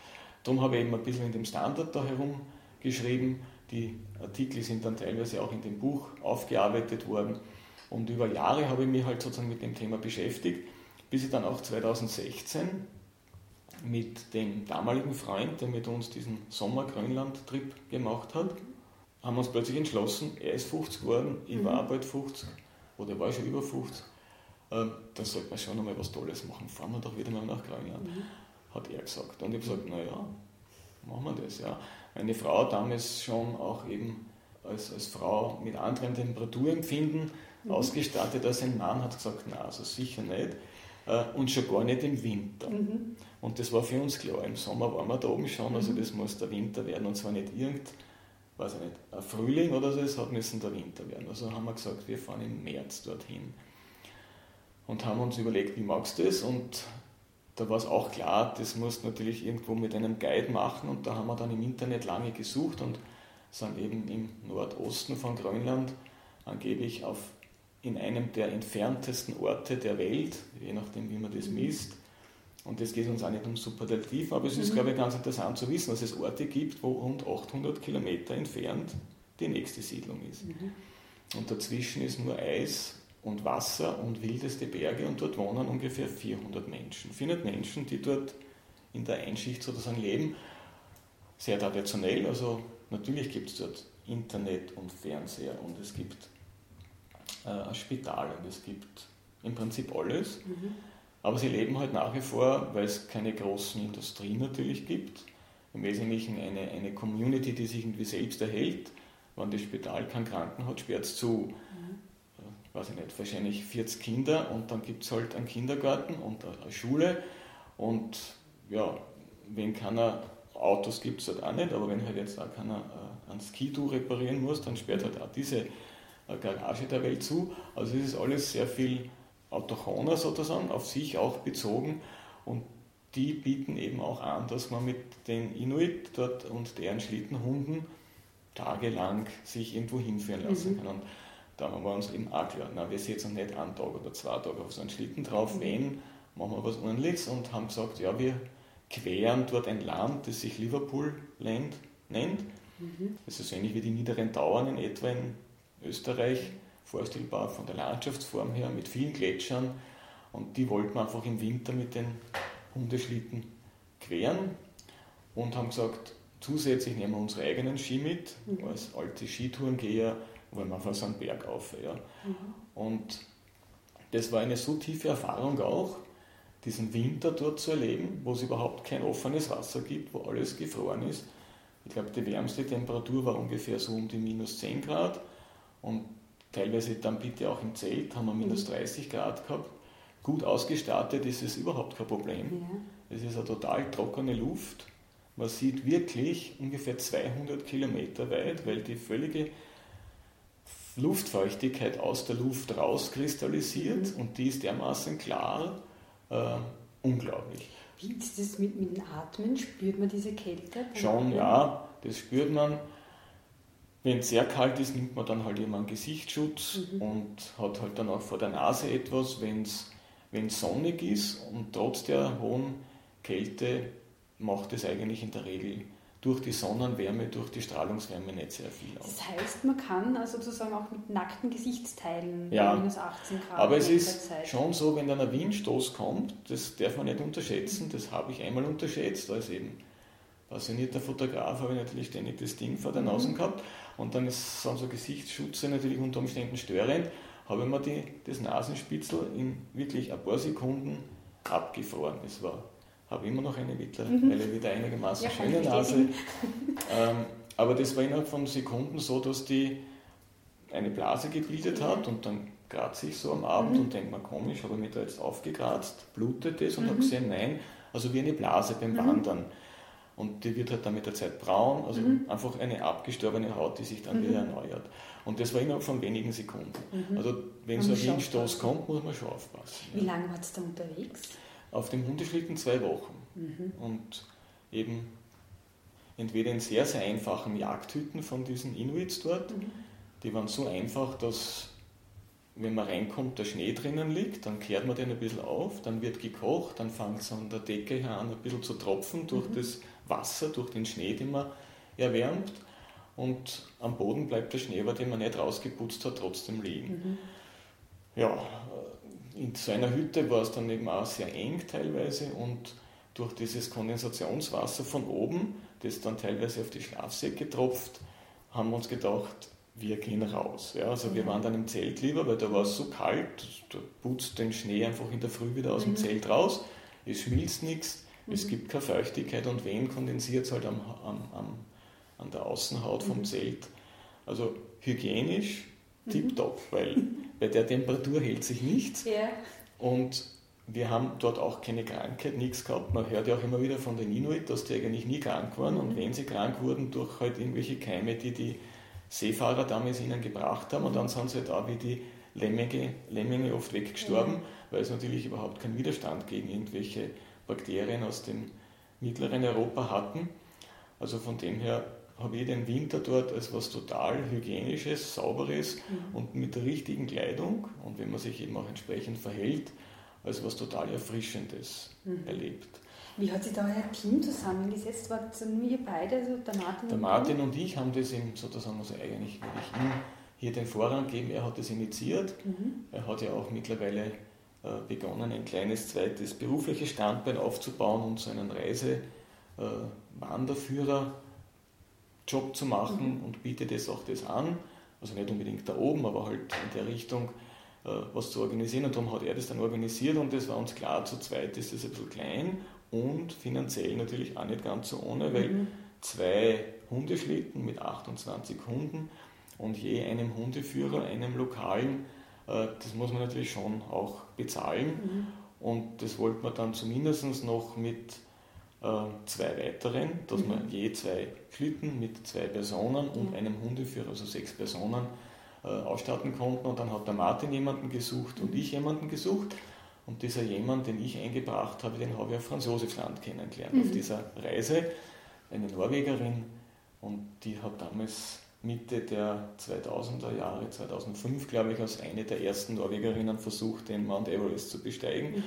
Darum habe ich eben ein bisschen in dem Standard da herum geschrieben die Artikel sind dann teilweise auch in dem Buch aufgearbeitet worden. Und über Jahre habe ich mich halt sozusagen mit dem Thema beschäftigt, bis ich dann auch 2016 mit dem damaligen Freund, der mit uns diesen Sommer-Grönland-Trip gemacht hat, haben wir uns plötzlich entschlossen, er ist 50 geworden, ich mhm. war bald 50 oder war schon über 50, äh, da sollte man schon einmal was Tolles machen, fahren wir doch wieder mal nach Grönland, mhm. hat er gesagt. Und ich habe gesagt, naja, machen wir das. Ja. Meine Frau damals schon auch eben als, als Frau mit anderen Temperaturempfinden mhm. ausgestattet als ein Mann, hat gesagt, na, also sicher nicht. Äh, und schon gar nicht im Winter. Mhm. Und das war für uns klar. Im Sommer waren wir da oben schon, also mhm. das muss der Winter werden und zwar nicht irgend, weiß ich nicht, ein Frühling oder so, es hat müssen der Winter werden. Also haben wir gesagt, wir fahren im März dorthin. Und haben uns überlegt, wie magst du das? Und da war es auch klar, das musst du natürlich irgendwo mit einem Guide machen und da haben wir dann im Internet lange gesucht und sind eben im Nordosten von Grönland angeblich auf, in einem der entferntesten Orte der Welt, je nachdem wie man das mhm. misst. Und das geht uns auch nicht um Superlativ, aber es ist, mhm. glaube ich, ganz interessant zu wissen, dass es Orte gibt, wo rund 800 Kilometer entfernt die nächste Siedlung ist. Mhm. Und dazwischen ist nur Eis und Wasser und wildeste Berge und dort wohnen ungefähr 400 Menschen. 400 Menschen, die dort in der Einschicht sozusagen leben, sehr traditionell. Also natürlich gibt es dort Internet und Fernseher und es gibt ein Spital und es gibt im Prinzip alles. Mhm. Aber sie leben halt nach wie vor, weil es keine großen Industrien natürlich gibt. Im Wesentlichen eine, eine Community, die sich irgendwie selbst erhält. Wenn das Spital keinen Kranken hat, sperrt es zu. Mhm. Weiß ich nicht, wahrscheinlich 40 Kinder und dann gibt es halt einen Kindergarten und eine Schule. Und ja, wenn keiner Autos gibt es halt auch nicht, aber wenn halt jetzt auch keiner äh, ein Skidoo reparieren muss, dann sperrt halt auch diese äh, Garage der Welt zu. Also es ist alles sehr viel autochoner sozusagen, auf sich auch bezogen und die bieten eben auch an, dass man mit den Inuit dort und deren Schlittenhunden tagelang sich irgendwo hinführen lassen mhm. kann. Und da haben wir uns eben auch klar, na, wir setzen nicht einen Tag oder zwei Tage auf so einen Schlitten drauf, mhm. wenn, machen wir was ordentliches und haben gesagt, ja, wir queren dort ein Land, das sich Liverpool Land nennt. Mhm. Das ist ähnlich wie die niederen Tauern in etwa in Österreich vorstellbar von der Landschaftsform her mit vielen Gletschern und die wollten wir einfach im Winter mit den Hundeschlitten queren und haben gesagt, zusätzlich nehmen wir unsere eigenen Ski mit, mhm. als alte Skitourengeher wollen wir einfach so einen Berg auf. Ja. Mhm. Und das war eine so tiefe Erfahrung auch, diesen Winter dort zu erleben, wo es überhaupt kein offenes Wasser gibt, wo alles gefroren ist. Ich glaube, die wärmste Temperatur war ungefähr so um die minus 10 Grad und teilweise dann bitte auch im Zelt haben wir minus 30 mhm. Grad gehabt. Gut ausgestattet ist es überhaupt kein Problem. Ja. Es ist eine total trockene Luft. Man sieht wirklich ungefähr 200 Kilometer weit, weil die völlige Luftfeuchtigkeit aus der Luft rauskristallisiert mhm. und die ist dermaßen klar, äh, unglaublich. Wie ist das mit, mit dem Atmen? Spürt man diese Kälte? Schon, ja, das spürt man. Wenn es sehr kalt ist, nimmt man dann halt immer einen Gesichtsschutz mhm. und hat halt dann auch vor der Nase etwas. Wenn es sonnig ist und trotz der hohen Kälte macht es eigentlich in der Regel durch die Sonnenwärme, durch die Strahlungswärme nicht sehr viel aus. Das heißt, man kann also sozusagen auch mit nackten Gesichtsteilen ja, minus 18 Grad. Aber es ist Zeit. schon so, wenn dann ein Windstoß kommt, das darf man nicht unterschätzen, das habe ich einmal unterschätzt, als eben passionierter Fotograf habe ich natürlich ständig das Ding vor der Nase mhm. gehabt und dann ist, sind so Gesichtsschutze natürlich unter Umständen störend, habe ich mir die, das Nasenspitzel in wirklich ein paar Sekunden abgefroren. Das war habe immer noch eine mittlerweile mhm. wieder einigermaßen ja, schöne Nase. <laughs> ähm, aber das war innerhalb von Sekunden so, dass die eine Blase gebildet hat und dann kratze ich so am Abend mhm. und denke mir, komisch, habe ich mich da jetzt aufgekratzt, blutet es und mhm. habe gesehen, nein, also wie eine Blase beim mhm. Wandern. Und die wird halt dann mit der Zeit braun, also mhm. einfach eine abgestorbene Haut, die sich dann mhm. wieder erneuert. Und das war innerhalb von wenigen Sekunden. Also wenn so ein Windstoß kommt, muss man schon aufpassen. Wie lange war es da unterwegs? auf dem Hundeschlitten zwei Wochen. Mhm. Und eben entweder in sehr, sehr einfachen Jagdhütten von diesen Inuits dort. Mhm. Die waren so einfach, dass wenn man reinkommt, der Schnee drinnen liegt, dann kehrt man den ein bisschen auf, dann wird gekocht, dann fängt es an der Decke her an, ein bisschen zu tropfen durch mhm. das Wasser, durch den Schnee, den man erwärmt. Und am Boden bleibt der Schnee, den man nicht rausgeputzt hat, trotzdem liegen. Mhm. Ja, in so einer Hütte war es dann eben auch sehr eng teilweise und durch dieses Kondensationswasser von oben, das dann teilweise auf die Schlafsäcke tropft, haben wir uns gedacht, wir gehen raus. Ja, also wir mhm. waren dann im Zelt lieber, weil da war es so kalt, da putzt den Schnee einfach in der Früh wieder aus dem mhm. Zelt raus, es schmilzt nichts, mhm. es gibt keine Feuchtigkeit und wenn kondensiert es halt am, am, am, an der Außenhaut vom mhm. Zelt. Also hygienisch mhm. tipptopp, weil <laughs> bei der Temperatur hält sich nichts. Ja. Und wir haben dort auch keine Krankheit, nichts gehabt. Man hört ja auch immer wieder von den Inuit, dass die eigentlich nie krank waren. Mhm. Und wenn sie krank wurden, durch halt irgendwelche Keime, die die Seefahrer damals ihnen gebracht haben. Und dann sind sie auch wie die Lemminge, Lemminge oft weggestorben, mhm. weil es natürlich überhaupt keinen Widerstand gegen irgendwelche Bakterien aus dem mittleren Europa hatten. Also von dem her habe ich den Winter dort als was total Hygienisches, Sauberes mhm. und mit der richtigen Kleidung und wenn man sich eben auch entsprechend verhält, als was total Erfrischendes mhm. erlebt. Wie hat sich da euer Team zusammengesetzt? War das nur ihr beide, also der Martin? Der Martin und ich haben das ihm sozusagen, also eigentlich ich ihm hier den Vorrang geben, er hat das initiiert. Mhm. Er hat ja auch mittlerweile äh, begonnen, ein kleines zweites berufliches Standbein aufzubauen und so einen Reisewanderführer äh, Job zu machen mhm. und bietet es auch das an. Also nicht unbedingt da oben, aber halt in der Richtung äh, was zu organisieren. Und darum hat er das dann organisiert und es war uns klar, zu zweit ist das ein bisschen klein und finanziell natürlich auch nicht ganz so ohne, weil mhm. zwei Hundeschlitten mit 28 Hunden und je einem Hundeführer, einem lokalen, äh, das muss man natürlich schon auch bezahlen. Mhm. Und das wollte man dann zumindest noch mit äh, zwei weiteren, dass mhm. man je zwei Schlitten mit zwei Personen und einem Hundeführer, also sechs Personen, äh, ausstatten konnten. Und dann hat der Martin jemanden gesucht und ich jemanden gesucht. Und dieser jemand, den ich eingebracht habe, den habe ich auf Franz Josefsland kennengelernt, mhm. auf dieser Reise. Eine Norwegerin und die hat damals Mitte der 2000er Jahre, 2005 glaube ich, als eine der ersten Norwegerinnen versucht, den Mount Everest zu besteigen. Mhm.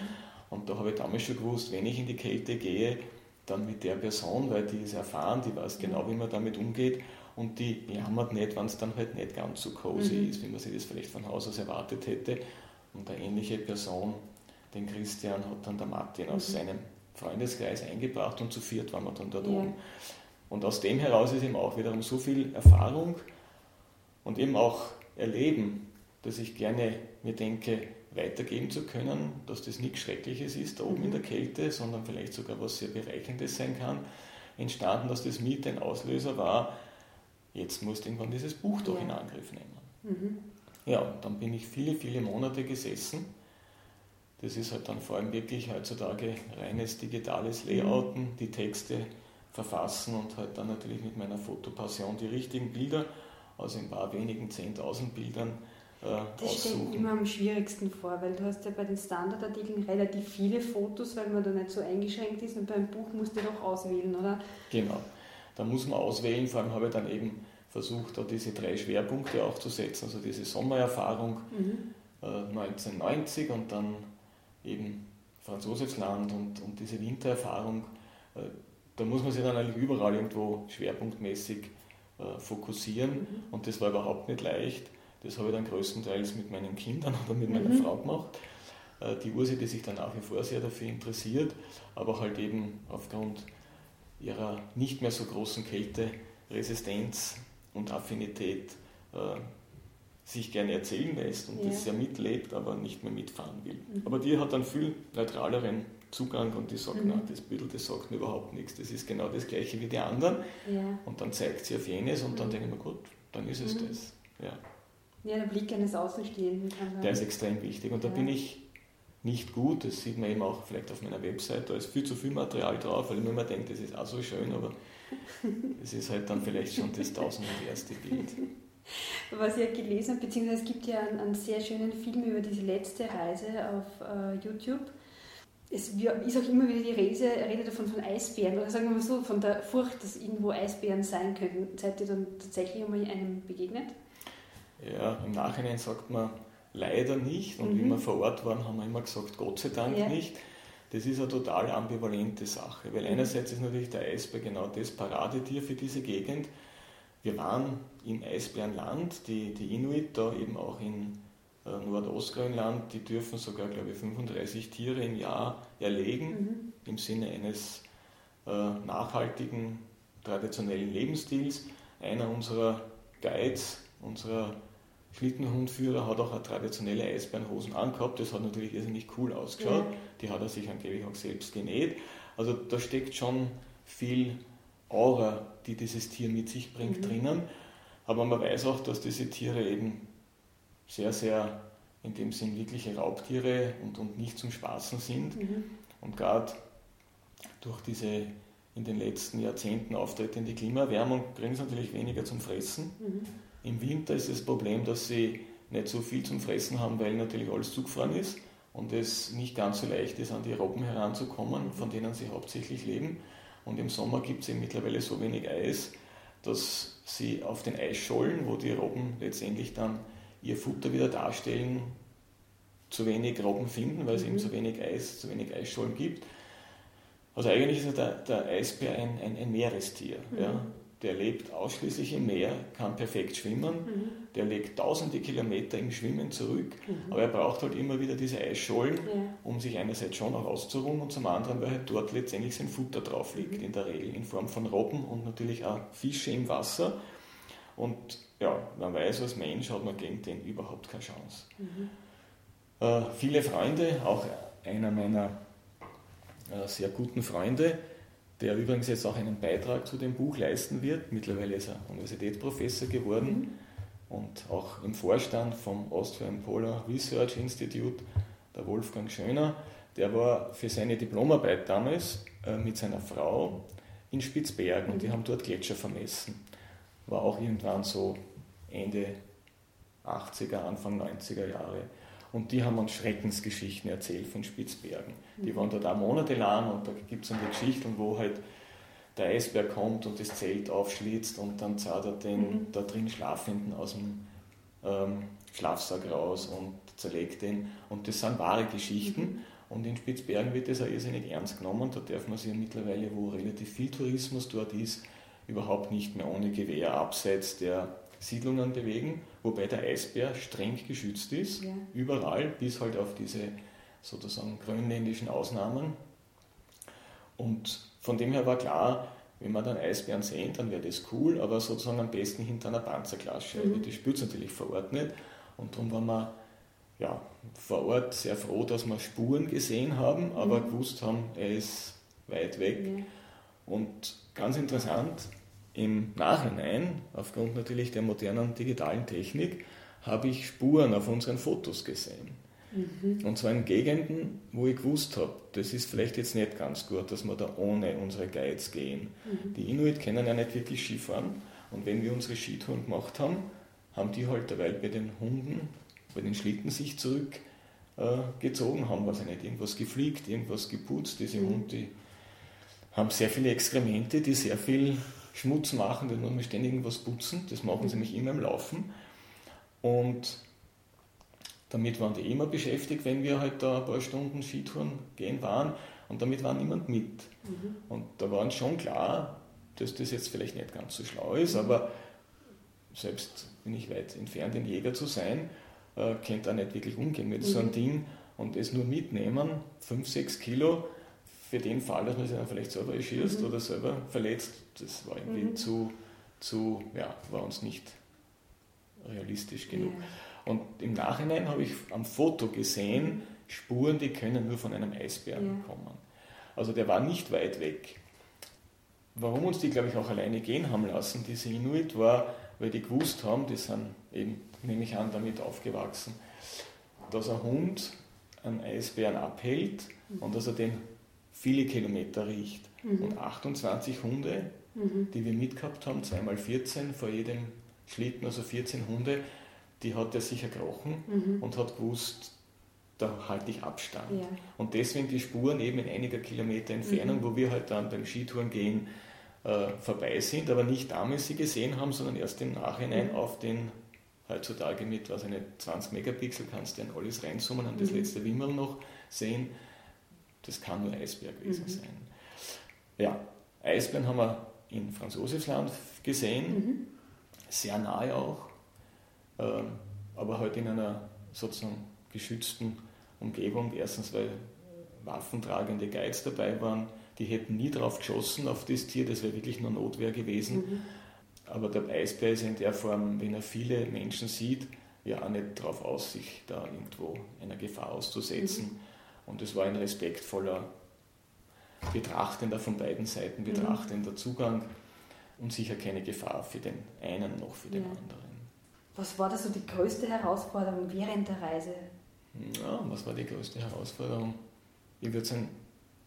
Und da habe ich damals schon gewusst, wenn ich in die Kälte gehe, dann mit der Person, weil die ist erfahren, die weiß genau, wie man damit umgeht und die jammert nicht, wenn es dann halt nicht ganz so cozy mhm. ist, wie man sich das vielleicht von Haus aus erwartet hätte. Und eine ähnliche Person, den Christian, hat dann der Martin mhm. aus seinem Freundeskreis eingebracht und zu viert waren wir dann dort ja. oben. Und aus dem heraus ist eben auch wiederum so viel Erfahrung und eben auch Erleben, dass ich gerne mir denke, weitergeben zu können, dass das nichts Schreckliches ist, da oben mhm. in der Kälte, sondern vielleicht sogar was sehr Bereichendes sein kann, entstanden, dass das mit ein Auslöser war, jetzt musst du irgendwann dieses Buch doch ja. in Angriff nehmen. Mhm. Ja, und dann bin ich viele, viele Monate gesessen. Das ist halt dann vor allem wirklich heutzutage reines digitales Layouten, mhm. die Texte verfassen und halt dann natürlich mit meiner Fotopassion die richtigen Bilder aus ein paar wenigen 10.000 Bildern äh, das stelle immer am schwierigsten vor, weil du hast ja bei den Standardartikeln relativ viele Fotos, weil man da nicht so eingeschränkt ist und beim Buch musst du doch auswählen, oder? Genau, da muss man auswählen, vor allem habe ich dann eben versucht, da diese drei Schwerpunkte auch zu setzen, also diese Sommererfahrung mhm. äh, 1990 und dann eben Franz Josefsland und, und diese Wintererfahrung, äh, da muss man sich dann eigentlich überall irgendwo schwerpunktmäßig äh, fokussieren mhm. und das war überhaupt nicht leicht das habe ich dann größtenteils mit meinen Kindern <laughs> oder mit meiner mhm. Frau gemacht. Äh, die Ursi, die sich dann nach wie vor sehr dafür interessiert, aber halt eben aufgrund ihrer nicht mehr so großen Kälteresistenz und Affinität äh, sich gerne erzählen lässt und ja. das sehr mitlebt, aber nicht mehr mitfahren will. Mhm. Aber die hat dann viel neutraleren Zugang und die sagt, mhm. na, das Bild, das sagt mir überhaupt nichts, das ist genau das gleiche wie die anderen. Ja. Und dann zeigt sie auf jenes und dann mhm. denke ich mir, gut, dann ist es mhm. das. Ja. Ja, der Blick eines Außenstehenden kann Der ist extrem wichtig und da bin ich nicht gut, das sieht man eben auch vielleicht auf meiner Website, da ist viel zu viel Material drauf, weil ich mir immer denke, das ist auch so schön, aber <laughs> es ist halt dann vielleicht schon das tausendste Bild. Was ich gelesen habe, beziehungsweise es gibt ja einen, einen, sehr schönen Film über diese letzte Reise auf äh, YouTube. Es ist auch immer wieder die Rede, Rede davon von Eisbären, oder sagen wir mal so, von der Furcht, dass irgendwo Eisbären sein könnten. Seid ihr dann tatsächlich einmal einem begegnet? Ja, im Nachhinein sagt man leider nicht und mhm. wie wir vor Ort waren, haben wir immer gesagt, Gott sei Dank ja. nicht. Das ist eine total ambivalente Sache, weil mhm. einerseits ist natürlich der Eisbär genau das Paradetier für diese Gegend. Wir waren im Eisbärenland, die, die Inuit da eben auch in äh, Nordostgrönland, die dürfen sogar, glaube ich, 35 Tiere im Jahr erlegen, mhm. im Sinne eines äh, nachhaltigen, traditionellen Lebensstils. Einer unserer Guides, unserer Schlittenhundführer hat auch eine traditionelle Eisbärenhosen angehabt. Das hat natürlich irrsinnig cool ausgeschaut. Ja. Die hat er sich angeblich auch selbst genäht. Also da steckt schon viel Aura, die dieses Tier mit sich bringt, mhm. drinnen. Aber man weiß auch, dass diese Tiere eben sehr, sehr in dem Sinn wirkliche Raubtiere und, und nicht zum Spaßen sind. Mhm. Und gerade durch diese in den letzten Jahrzehnten auftretende Klimaerwärmung kriegen sie natürlich weniger zum Fressen. Mhm. Im Winter ist das Problem, dass sie nicht so viel zum Fressen haben, weil natürlich alles zugefroren ist und es nicht ganz so leicht ist, an die Robben heranzukommen, von denen sie hauptsächlich leben. Und im Sommer gibt es eben mittlerweile so wenig Eis, dass sie auf den Eisschollen, wo die Robben letztendlich dann ihr Futter wieder darstellen, zu wenig Robben finden, weil es mhm. eben zu wenig Eis, zu wenig Eisschollen gibt. Also eigentlich ist der, der Eisbär ein, ein, ein Meerestier. Mhm. Ja der lebt ausschließlich im Meer, kann perfekt schwimmen, mhm. der legt tausende Kilometer im Schwimmen zurück, mhm. aber er braucht halt immer wieder diese Eisschollen, ja. um sich einerseits schon auch auszuruhen und zum anderen, weil halt dort letztendlich sein Futter drauf liegt, mhm. in der Regel, in Form von Robben und natürlich auch Fische im Wasser. Und ja, man weiß, als Mensch hat man gegen den überhaupt keine Chance. Mhm. Äh, viele Freunde, auch einer meiner äh, sehr guten Freunde, der übrigens jetzt auch einen Beitrag zu dem Buch leisten wird. Mittlerweile ist er Universitätsprofessor geworden mhm. und auch im Vorstand vom Austrian Polar Research Institute, der Wolfgang Schöner. Der war für seine Diplomarbeit damals äh, mit seiner Frau in Spitzbergen und die mhm. haben dort Gletscher vermessen. War auch irgendwann so Ende 80er, Anfang 90er Jahre. Und die haben uns Schreckensgeschichten erzählt von Spitzbergen. Die mhm. waren da da monatelang und da gibt es dann die Geschichten, wo halt der Eisberg kommt und das Zelt aufschlitzt und dann zahlt er den mhm. da drin Schlafenden aus dem ähm, Schlafsack raus und zerlegt den. Und das sind wahre Geschichten. Mhm. Und in Spitzbergen wird das auch irrsinnig ernst genommen. Da darf man sich mittlerweile, wo relativ viel Tourismus dort ist, überhaupt nicht mehr ohne Gewehr abseits der Siedlungen bewegen, wobei der Eisbär streng geschützt ist, ja. überall, bis halt auf diese sozusagen grönländischen Ausnahmen. Und von dem her war klar, wenn wir dann Eisbären sehen, dann wäre das cool, aber sozusagen am besten hinter einer Panzerklasse. Mhm. Die spürt es natürlich vor Ort nicht. Und darum waren wir ja, vor Ort sehr froh, dass wir Spuren gesehen haben, aber mhm. gewusst haben, er ist weit weg. Ja. Und ganz interessant, im Nachhinein, aufgrund natürlich der modernen digitalen Technik, habe ich Spuren auf unseren Fotos gesehen. Mhm. Und zwar in Gegenden, wo ich gewusst habe, das ist vielleicht jetzt nicht ganz gut, dass wir da ohne unsere Guides gehen. Mhm. Die Inuit kennen ja nicht wirklich Skifahren. Und wenn wir unsere Skitouren gemacht haben, haben die halt derweil bei den Hunden, bei den Schlitten sich zurückgezogen, äh, haben was nicht, irgendwas gefliegt, irgendwas geputzt. Diese mhm. Hunde die haben sehr viele Exkremente, die sehr viel Schmutz machen, dann muss man ständig irgendwas putzen. Das machen sie nämlich immer im Laufen. Und damit waren die immer beschäftigt, wenn wir halt da ein paar Stunden Skitouren gehen waren. Und damit war niemand mit. Mhm. Und da war uns schon klar, dass das jetzt vielleicht nicht ganz so schlau ist, mhm. aber selbst bin ich weit entfernt, ein Jäger zu sein, äh, kennt da nicht wirklich umgehen mit mhm. so einem. Ding und es nur mitnehmen, 5, 6 Kilo, für den Fall, dass man sich dann vielleicht selber schießt mhm. oder selber verletzt, das war irgendwie mhm. zu, zu, ja, war uns nicht realistisch genug. Ja. Und im Nachhinein habe ich am Foto gesehen, Spuren, die können nur von einem Eisbären ja. kommen. Also der war nicht weit weg. Warum uns die, glaube ich, auch alleine gehen haben lassen, diese Inuit, war, weil die gewusst haben, die sind eben, nehme ich an, damit aufgewachsen, dass ein Hund einen Eisbären abhält mhm. und dass er den viele Kilometer riecht. Mhm. Und 28 Hunde, mhm. die wir mitgehabt haben, zweimal 14 vor jedem Schlitten, also 14 Hunde, die hat er sicher gekrochen mhm. und hat gewusst, da halte ich Abstand. Ja. Und deswegen die Spuren eben in einiger Kilometer Entfernung, mhm. wo wir halt dann beim Skitouren gehen, äh, vorbei sind, aber nicht damals sie gesehen haben, sondern erst im Nachhinein mhm. auf den heutzutage mit was eine 20 Megapixel kannst du in alles reinzoomen, an das mhm. letzte Wimmel noch sehen, das kann nur Eisbär gewesen mhm. sein. Ja, Eisbären haben wir in Franz Josefsland gesehen, mhm. sehr nahe auch, ähm, aber halt in einer sozusagen geschützten Umgebung. Erstens, weil waffentragende Guides dabei waren, die hätten nie drauf geschossen auf das Tier, das wäre wirklich nur Notwehr gewesen. Mhm. Aber der Eisbär ist in der Form, wenn er viele Menschen sieht, ja auch nicht darauf aus, sich da irgendwo einer Gefahr auszusetzen. Mhm. Und es war ein respektvoller, betrachtender von beiden Seiten, mhm. betrachtender mhm. Zugang und sicher keine Gefahr für den einen noch für den ja. anderen. Was war da so die größte Herausforderung während der Reise? Ja, was war die größte Herausforderung? Ich würde sagen,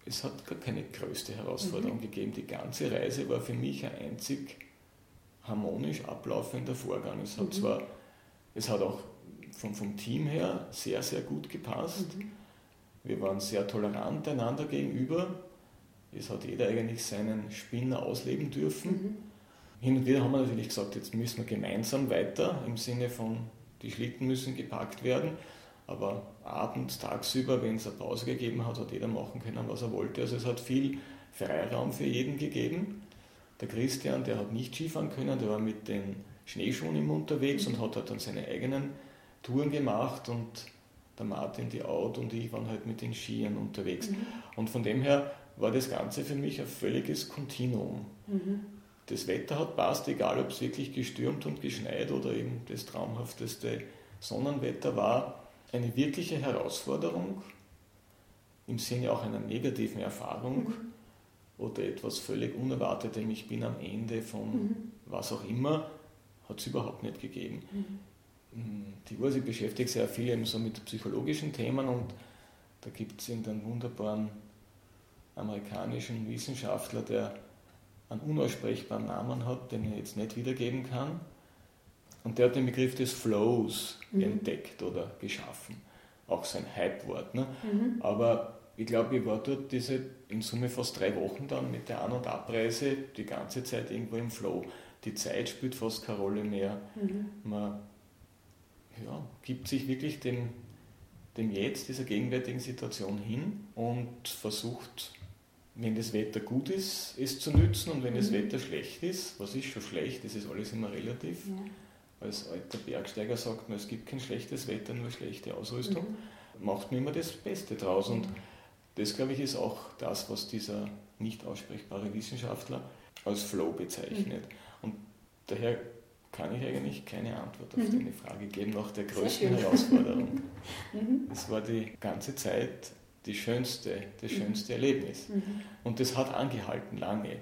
es hat gar keine größte Herausforderung mhm. gegeben. Die ganze Reise war für mich ein einzig harmonisch ablaufender Vorgang. Es hat mhm. zwar, es hat auch vom, vom Team her sehr, sehr gut gepasst. Mhm. Wir waren sehr tolerant einander gegenüber. Es hat jeder eigentlich seinen Spinner ausleben dürfen. Mhm. Hin und wieder haben wir natürlich gesagt, jetzt müssen wir gemeinsam weiter, im Sinne von, die Schlitten müssen gepackt werden. Aber abends, tagsüber, wenn es eine Pause gegeben hat, hat jeder machen können, was er wollte. Also es hat viel Freiraum für jeden gegeben. Der Christian, der hat nicht Skifahren können, der war mit den Schneeschuhen immer unterwegs mhm. und hat halt dann seine eigenen Touren gemacht und der Martin, die Out und ich waren halt mit den Skiern unterwegs. Mhm. Und von dem her war das Ganze für mich ein völliges Kontinuum. Mhm. Das Wetter hat passt, egal ob es wirklich gestürmt und geschneit oder eben das traumhafteste Sonnenwetter war. eine wirkliche Herausforderung im Sinne auch einer negativen Erfahrung mhm. oder etwas völlig Unerwartetem, ich bin am Ende von mhm. was auch immer, hat es überhaupt nicht gegeben. Mhm. Die Ursi beschäftigt sich ja viel eben so mit psychologischen Themen und da gibt es einen wunderbaren amerikanischen Wissenschaftler, der einen unaussprechbaren Namen hat, den ich jetzt nicht wiedergeben kann. Und der hat den Begriff des Flows mhm. entdeckt oder geschaffen. Auch sein Hype-Wort. Ne? Mhm. Aber ich glaube, ich war dort diese in Summe fast drei Wochen dann mit der An- und Abreise die ganze Zeit irgendwo im Flow. Die Zeit spielt fast keine Rolle mehr. Mhm. Man ja, gibt sich wirklich dem, dem Jetzt, dieser gegenwärtigen Situation hin und versucht wenn das Wetter gut ist, es zu nützen und wenn mhm. das Wetter schlecht ist, was ist schon schlecht, das ist alles immer relativ. Ja. Als alter Bergsteiger sagt man, es gibt kein schlechtes Wetter, nur schlechte Ausrüstung. Mhm. Macht man immer das Beste draus. Und das, glaube ich, ist auch das, was dieser nicht aussprechbare Wissenschaftler als Flow bezeichnet. Mhm. Und daher kann ich eigentlich keine Antwort auf mhm. deine Frage geben nach der größten Herausforderung. <laughs> Mhm. Es war die ganze Zeit die schönste, das mhm. schönste. Erlebnis. Mhm. Und das hat angehalten lange.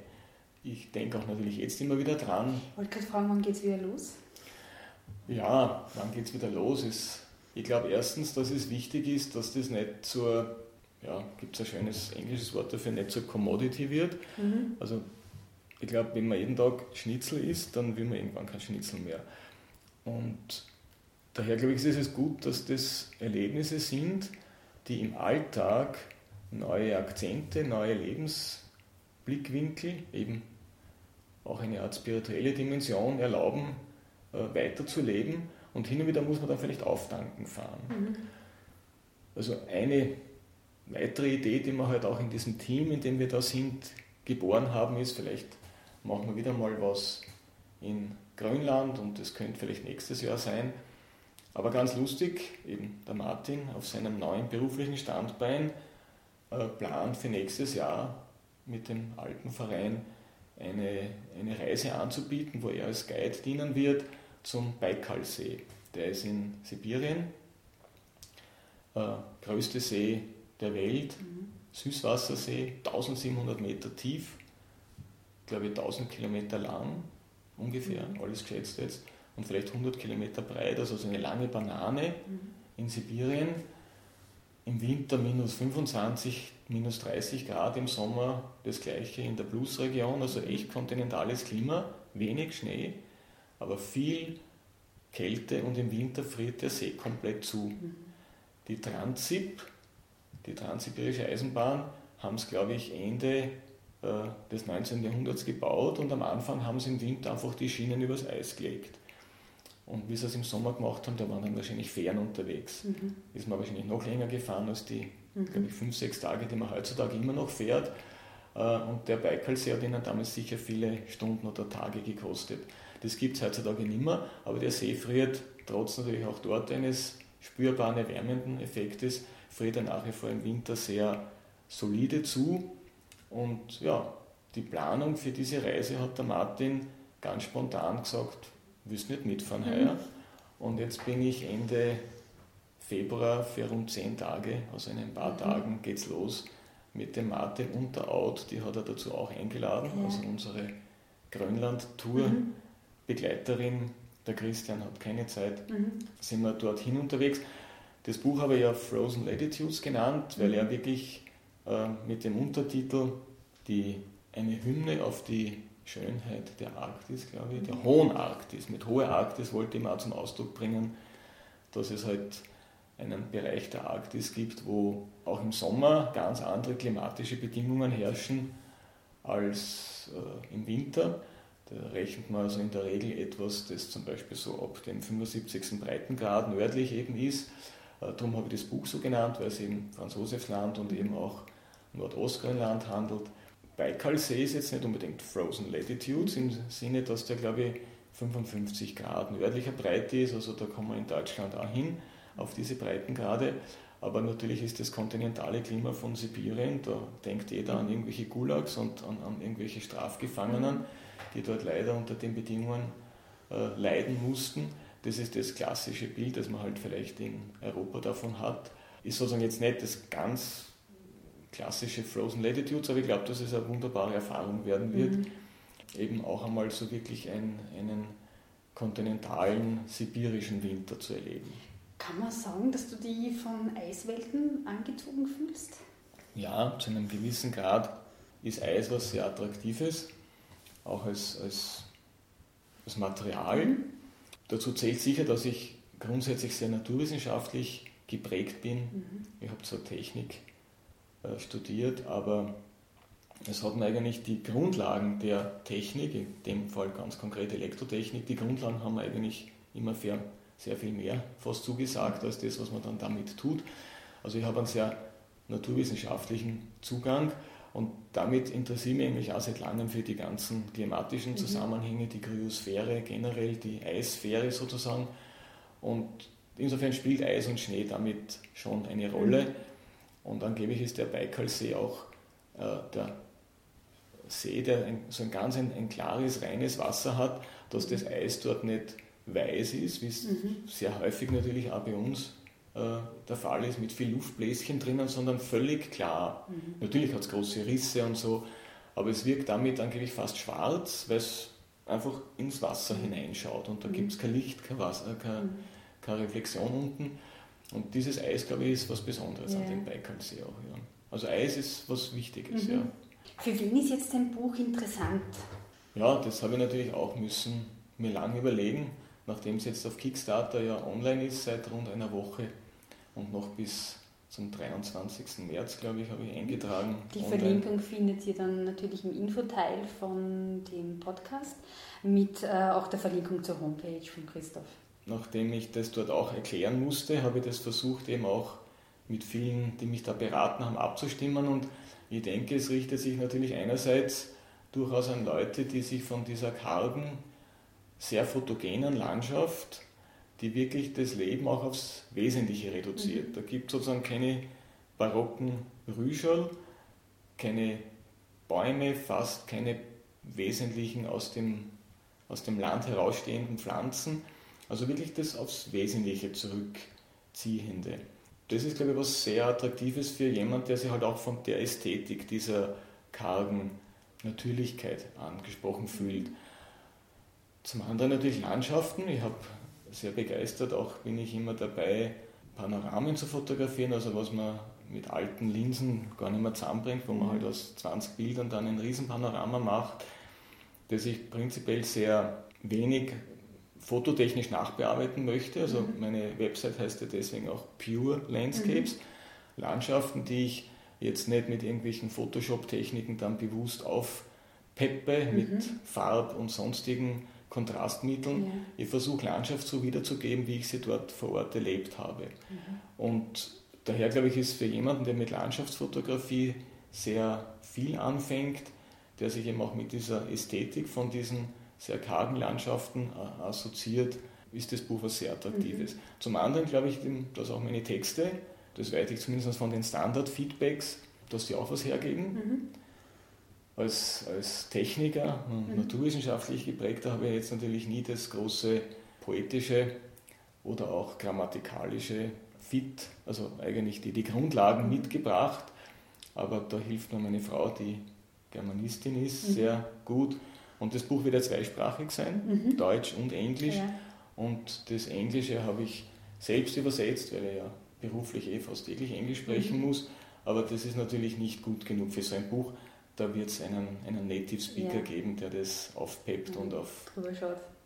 Ich denke auch natürlich jetzt immer wieder dran. Ich wollte gerade fragen, wann geht es wieder los? Ja, wann geht es wieder los? Ist, ich glaube erstens, dass es wichtig ist, dass das nicht zur, ja, gibt es ein schönes englisches Wort dafür, nicht zur Commodity wird. Mhm. Also ich glaube, wenn man jeden Tag Schnitzel isst, dann will man irgendwann kein Schnitzel mehr. Und daher glaube ich, ist es gut, dass das Erlebnisse sind, die im Alltag neue Akzente, neue Lebensblickwinkel, eben auch eine Art spirituelle Dimension erlauben, äh, weiterzuleben. Und hin und wieder muss man dann vielleicht auftanken fahren. Mhm. Also eine weitere Idee, die wir halt auch in diesem Team, in dem wir da sind, geboren haben, ist, vielleicht machen wir wieder mal was in Grönland und das könnte vielleicht nächstes Jahr sein, aber ganz lustig, eben der Martin auf seinem neuen beruflichen Standbein äh, plant für nächstes Jahr mit dem alten Verein eine, eine Reise anzubieten, wo er als Guide dienen wird zum Baikalsee. Der ist in Sibirien, äh, größte See der Welt, mhm. Süßwassersee, 1700 Meter tief, glaube ich 1000 Kilometer lang ungefähr, mhm. alles geschätzt jetzt und vielleicht 100 Kilometer breit, also so eine lange Banane mhm. in Sibirien. Im Winter minus 25, minus 30 Grad, im Sommer das gleiche in der Plusregion, also echt kontinentales Klima, wenig Schnee, aber viel Kälte und im Winter friert der See komplett zu. Mhm. Die Transip, die Transsibirische Eisenbahn, haben es, glaube ich, Ende des 19. Jahrhunderts gebaut und am Anfang haben sie im Winter einfach die Schienen übers Eis gelegt. Und wie sie es im Sommer gemacht haben, da waren dann wahrscheinlich Fähren unterwegs. Mhm. Ist man wahrscheinlich noch länger gefahren als die, mhm. glaube ich, fünf, sechs Tage, die man heutzutage immer noch fährt. Äh, und der Baikalsee hat ihnen damals sicher viele Stunden oder Tage gekostet. Das gibt es heutzutage nicht mehr, aber der See friert trotz natürlich auch dort eines spürbaren erwärmenden Effektes, friert er nach wie vor im Winter sehr solide zu. Und ja, die Planung für diese Reise hat der Martin ganz spontan gesagt, willst nicht mitfahren mhm. heuer. Und jetzt bin ich Ende Februar für rund zehn Tage, also in ein paar mhm. Tagen geht es los mit dem Martin Unteraut, die hat er dazu auch eingeladen, ja. also unsere Grönland-Tour-Begleiterin. Mhm. Der Christian hat keine Zeit, mhm. sind wir dorthin unterwegs. Das Buch habe ich ja Frozen Latitudes genannt, weil mhm. er wirklich äh, mit dem Untertitel die, eine Hymne auf die Schönheit der Arktis, glaube ich, der hohen Arktis. Mit hoher Arktis wollte ich mal zum Ausdruck bringen, dass es halt einen Bereich der Arktis gibt, wo auch im Sommer ganz andere klimatische Bedingungen herrschen als äh, im Winter. Da rechnet man also in der Regel etwas, das zum Beispiel so ab dem 75. Breitengrad nördlich eben ist. Äh, darum habe ich das Buch so genannt, weil es eben Franz Josefs Land und eben auch Nordostgrönland handelt. Baikalsee ist jetzt nicht unbedingt Frozen Latitudes im Sinne, dass der, glaube ich, 55 Grad nördlicher Breite ist, also da kommen wir in Deutschland auch hin, auf diese Breitengrade. Aber natürlich ist das kontinentale Klima von Sibirien, da denkt jeder an irgendwelche Gulags und an, an irgendwelche Strafgefangenen, die dort leider unter den Bedingungen äh, leiden mussten. Das ist das klassische Bild, das man halt vielleicht in Europa davon hat. Ist sozusagen jetzt nicht das ganz klassische Frozen Latitudes, aber ich glaube, dass es eine wunderbare Erfahrung werden wird, mhm. eben auch einmal so wirklich ein, einen kontinentalen sibirischen Winter zu erleben. Kann man sagen, dass du dich von Eiswelten angezogen fühlst? Ja, zu einem gewissen Grad ist Eis was sehr Attraktives, auch als, als, als Material. Mhm. Dazu zählt sicher, dass ich grundsätzlich sehr naturwissenschaftlich geprägt bin. Mhm. Ich habe zwar Technik studiert, aber es hat mir eigentlich die Grundlagen der Technik, in dem Fall ganz konkret Elektrotechnik, die Grundlagen haben eigentlich immer sehr, sehr viel mehr fast zugesagt als das, was man dann damit tut. Also ich habe einen sehr naturwissenschaftlichen Zugang und damit interessiere ich mich eigentlich auch seit langem für die ganzen klimatischen mhm. Zusammenhänge, die Kryosphäre generell, die Eissphäre sozusagen. Und insofern spielt Eis und Schnee damit schon eine Rolle. Und angeblich ist der Baikalsee auch äh, der See, der ein, so ein ganz ein, ein, klares, reines Wasser hat, dass das Eis dort nicht weiß ist, wie es mhm. sehr häufig natürlich auch bei uns äh, der Fall ist, mit viel Luftbläschen drinnen, sondern völlig klar. Mhm. Natürlich hat es große Risse und so, aber es wirkt damit angeblich fast schwarz, weil es einfach ins Wasser mhm. hineinschaut und da mhm. gibt es kein Licht, kein Wasser, keine, mhm. keine Reflexion unten. Und dieses Eis, glaube ich, ist was Besonderes ja. an dem Baikalsee auch. Ja. Also Eis ist was Wichtiges, mhm. ja. Für wen ist jetzt dein Buch interessant? Ja, das habe ich natürlich auch müssen mir lange überlegen, nachdem es jetzt auf Kickstarter ja online ist seit rund einer Woche und noch bis zum 23. März, glaube ich, habe ich eingetragen. Die online. Verlinkung findet ihr dann natürlich im Infoteil von dem Podcast mit äh, auch der Verlinkung zur Homepage von Christoph. Nachdem ich das dort auch erklären musste, habe ich das versucht eben auch mit vielen, die mich da beraten haben, abzustimmen und ich denke, es richtet sich natürlich einerseits durchaus an Leute, die sich von dieser kargen, sehr fotogenen Landschaft, die wirklich das Leben auch aufs Wesentliche reduziert. Mhm. Da gibt es sozusagen keine barocken Rüschel, keine Bäume, fast keine wesentlichen aus dem, aus dem Land herausstehenden Pflanzen. Also wirklich das aufs Wesentliche zurückziehende das ist, glaube ich, was sehr Attraktives für jemanden, der sich halt auch von der Ästhetik dieser kargen Natürlichkeit angesprochen fühlt. Zum anderen natürlich Landschaften. Ich habe sehr begeistert, auch bin ich immer dabei, Panoramen zu fotografieren, also was man mit alten Linsen gar nicht mehr zusammenbringt, wo man halt aus 20 Bildern dann ein Riesenpanorama macht, das ich prinzipiell sehr wenig fototechnisch nachbearbeiten möchte. Also mhm. meine Website heißt ja deswegen auch Pure Landscapes. Mhm. Landschaften, die ich jetzt nicht mit irgendwelchen Photoshop-Techniken dann bewusst aufpeppe, mhm. mit Farb und sonstigen Kontrastmitteln. Ja. Ich versuche Landschaft so wiederzugeben, wie ich sie dort vor Ort erlebt habe. Mhm. Und daher glaube ich, ist für jemanden, der mit Landschaftsfotografie sehr viel anfängt, der sich eben auch mit dieser Ästhetik von diesen sehr kargen Landschaften äh, assoziiert, ist das Buch was sehr Attraktives. Mhm. Zum anderen glaube ich, dass auch meine Texte, das weiß ich zumindest von den Standard-Feedbacks, dass die auch was hergeben. Mhm. Als, als Techniker und mhm. naturwissenschaftlich geprägter habe ich jetzt natürlich nie das große poetische oder auch grammatikalische Fit, also eigentlich die, die Grundlagen mhm. mitgebracht. Aber da hilft mir meine Frau, die Germanistin ist, mhm. sehr gut und das Buch wird ja zweisprachig sein, mhm. Deutsch und Englisch. Ja. Und das Englische habe ich selbst übersetzt, weil er ja beruflich eh fast täglich Englisch sprechen mhm. muss. Aber das ist natürlich nicht gut genug für so ein Buch. Da wird es einen, einen Native Speaker ja. geben, der das aufpeppt mhm. und auf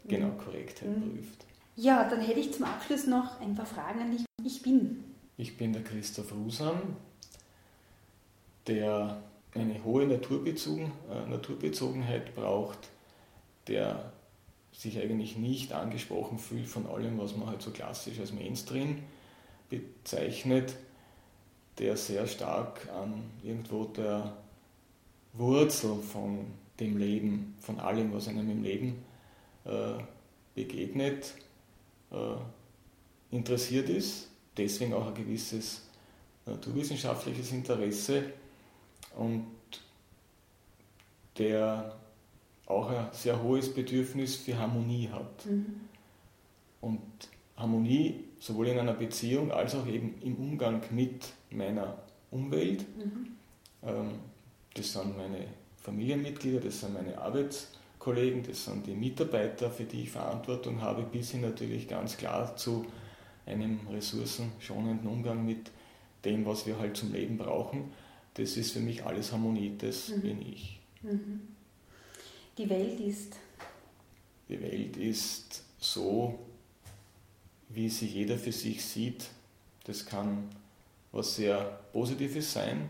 genau, mhm. Korrektheit mhm. prüft. Ja, dann hätte ich zum Abschluss noch ein paar Fragen an dich. Ich bin. Ich bin der Christoph Rusam, der eine hohe Naturbezogen, äh, Naturbezogenheit braucht, der sich eigentlich nicht angesprochen fühlt von allem, was man halt so klassisch als Mainstream bezeichnet, der sehr stark an irgendwo der Wurzel von dem Leben, von allem, was einem im Leben äh, begegnet, äh, interessiert ist, deswegen auch ein gewisses naturwissenschaftliches Interesse und der auch ein sehr hohes Bedürfnis für Harmonie hat. Mhm. Und Harmonie sowohl in einer Beziehung als auch eben im Umgang mit meiner Umwelt. Mhm. Ähm, das sind meine Familienmitglieder, das sind meine Arbeitskollegen, das sind die Mitarbeiter, für die ich Verantwortung habe, bis hin natürlich ganz klar zu einem ressourcenschonenden Umgang mit dem, was wir halt zum Leben brauchen. Das ist für mich alles Harmonie, das mhm. bin ich. Mhm. Die Welt ist? Die Welt ist so, wie sie jeder für sich sieht. Das kann was sehr Positives sein.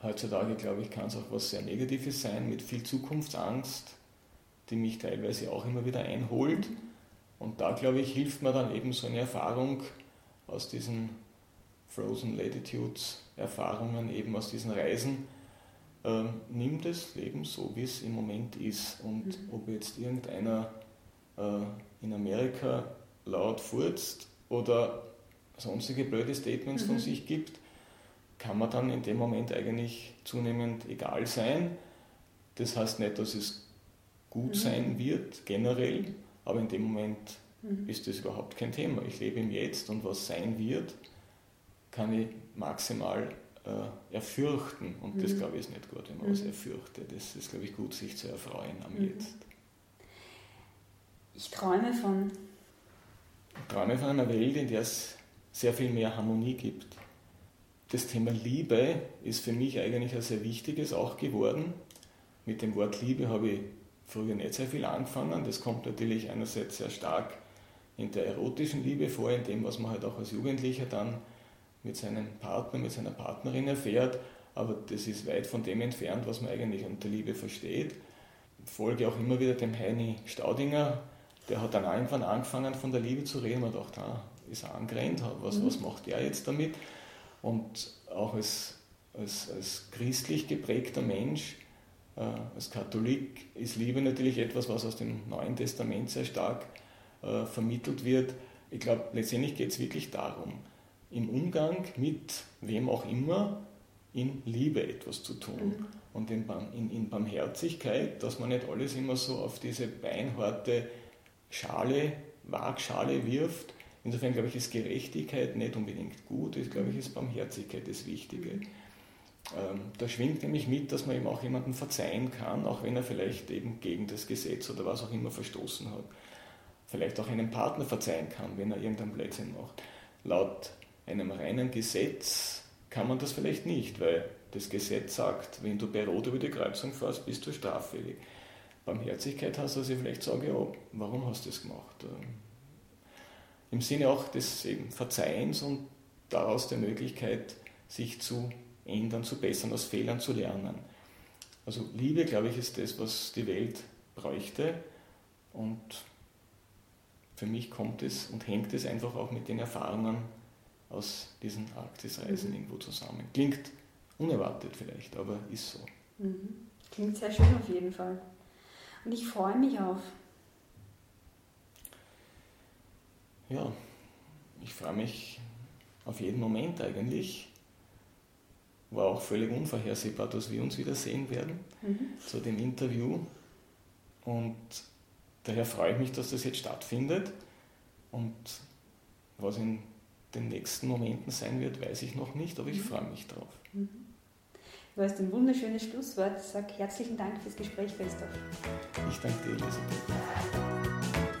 Heutzutage, glaube ich, kann es auch was sehr Negatives sein, mit viel Zukunftsangst, die mich teilweise auch immer wieder einholt. Mhm. Und da, glaube ich, hilft mir dann eben so eine Erfahrung aus diesen Frozen Latitudes Erfahrungen, eben aus diesen Reisen, äh, nimm das Leben so, wie es im Moment ist. Und mhm. ob jetzt irgendeiner äh, in Amerika laut furzt oder sonstige blöde Statements mhm. von sich gibt, kann man dann in dem Moment eigentlich zunehmend egal sein. Das heißt nicht, dass es gut mhm. sein wird, generell, aber in dem Moment mhm. ist das überhaupt kein Thema. Ich lebe im Jetzt und was sein wird, kann ich maximal äh, erfürchten. Und das, mhm. glaube ich, ist nicht gut, wenn man mhm. was erfürchtet. Das ist, glaube ich, gut, sich zu erfreuen am mhm. Jetzt. Ich träume von. Ich träume von einer Welt, in der es sehr viel mehr Harmonie gibt. Das Thema Liebe ist für mich eigentlich ein sehr wichtiges auch geworden. Mit dem Wort Liebe habe ich früher nicht sehr viel angefangen. Das kommt natürlich einerseits sehr stark in der erotischen Liebe vor, in dem, was man halt auch als Jugendlicher dann mit seinem Partner, mit seiner Partnerin erfährt, aber das ist weit von dem entfernt, was man eigentlich unter Liebe versteht. Ich folge auch immer wieder dem Heini Staudinger, der hat dann irgendwann angefangen von der Liebe zu reden und dachte, ah, ist er angerannt, was, mhm. was macht er jetzt damit? Und auch als, als, als christlich geprägter Mensch, äh, als Katholik, ist Liebe natürlich etwas, was aus dem Neuen Testament sehr stark äh, vermittelt wird. Ich glaube, letztendlich geht es wirklich darum, im Umgang mit wem auch immer in Liebe etwas zu tun mhm. und in, in, in, Barmherzigkeit, dass man nicht alles immer so auf diese beinharte Schale, Waagschale wirft. Insofern glaube ich, ist Gerechtigkeit nicht unbedingt gut, ich glaube ich, ist Barmherzigkeit das Wichtige. Mhm. Ähm, da schwingt nämlich mit, dass man eben auch jemanden verzeihen kann, auch wenn er vielleicht eben gegen das Gesetz oder was auch immer verstoßen hat. Vielleicht auch einen Partner verzeihen kann, wenn er irgendeinen Blödsinn macht. Laut einem reinen Gesetz kann man das vielleicht nicht, weil das Gesetz sagt, wenn du bei Rot über die Kreuzung fährst, bist du straffällig. Barmherzigkeit heißt also vielleicht sage, ja, warum hast du das gemacht? Im Sinne auch des eben Verzeihens und daraus der Möglichkeit, sich zu ändern, zu bessern, aus Fehlern zu lernen. Also Liebe, glaube ich, ist das, was die Welt bräuchte und für mich kommt es und hängt es einfach auch mit den Erfahrungen aus diesen Arktisreisen mhm. irgendwo zusammen. Klingt unerwartet vielleicht, aber ist so. Mhm. Klingt sehr schön auf jeden Fall. Und ich freue mich auf. Ja, ich freue mich auf jeden Moment eigentlich. War auch völlig unvorhersehbar, dass wir uns wiedersehen werden mhm. zu dem Interview. Und daher freue ich mich, dass das jetzt stattfindet. Und was in den nächsten Momenten sein wird, weiß ich noch nicht, aber ich mhm. freue mich drauf. Mhm. Du hast ein wunderschönes Schlusswort. Sag herzlichen Dank fürs Gespräch, Christoph. Ich danke dir, Elisabeth.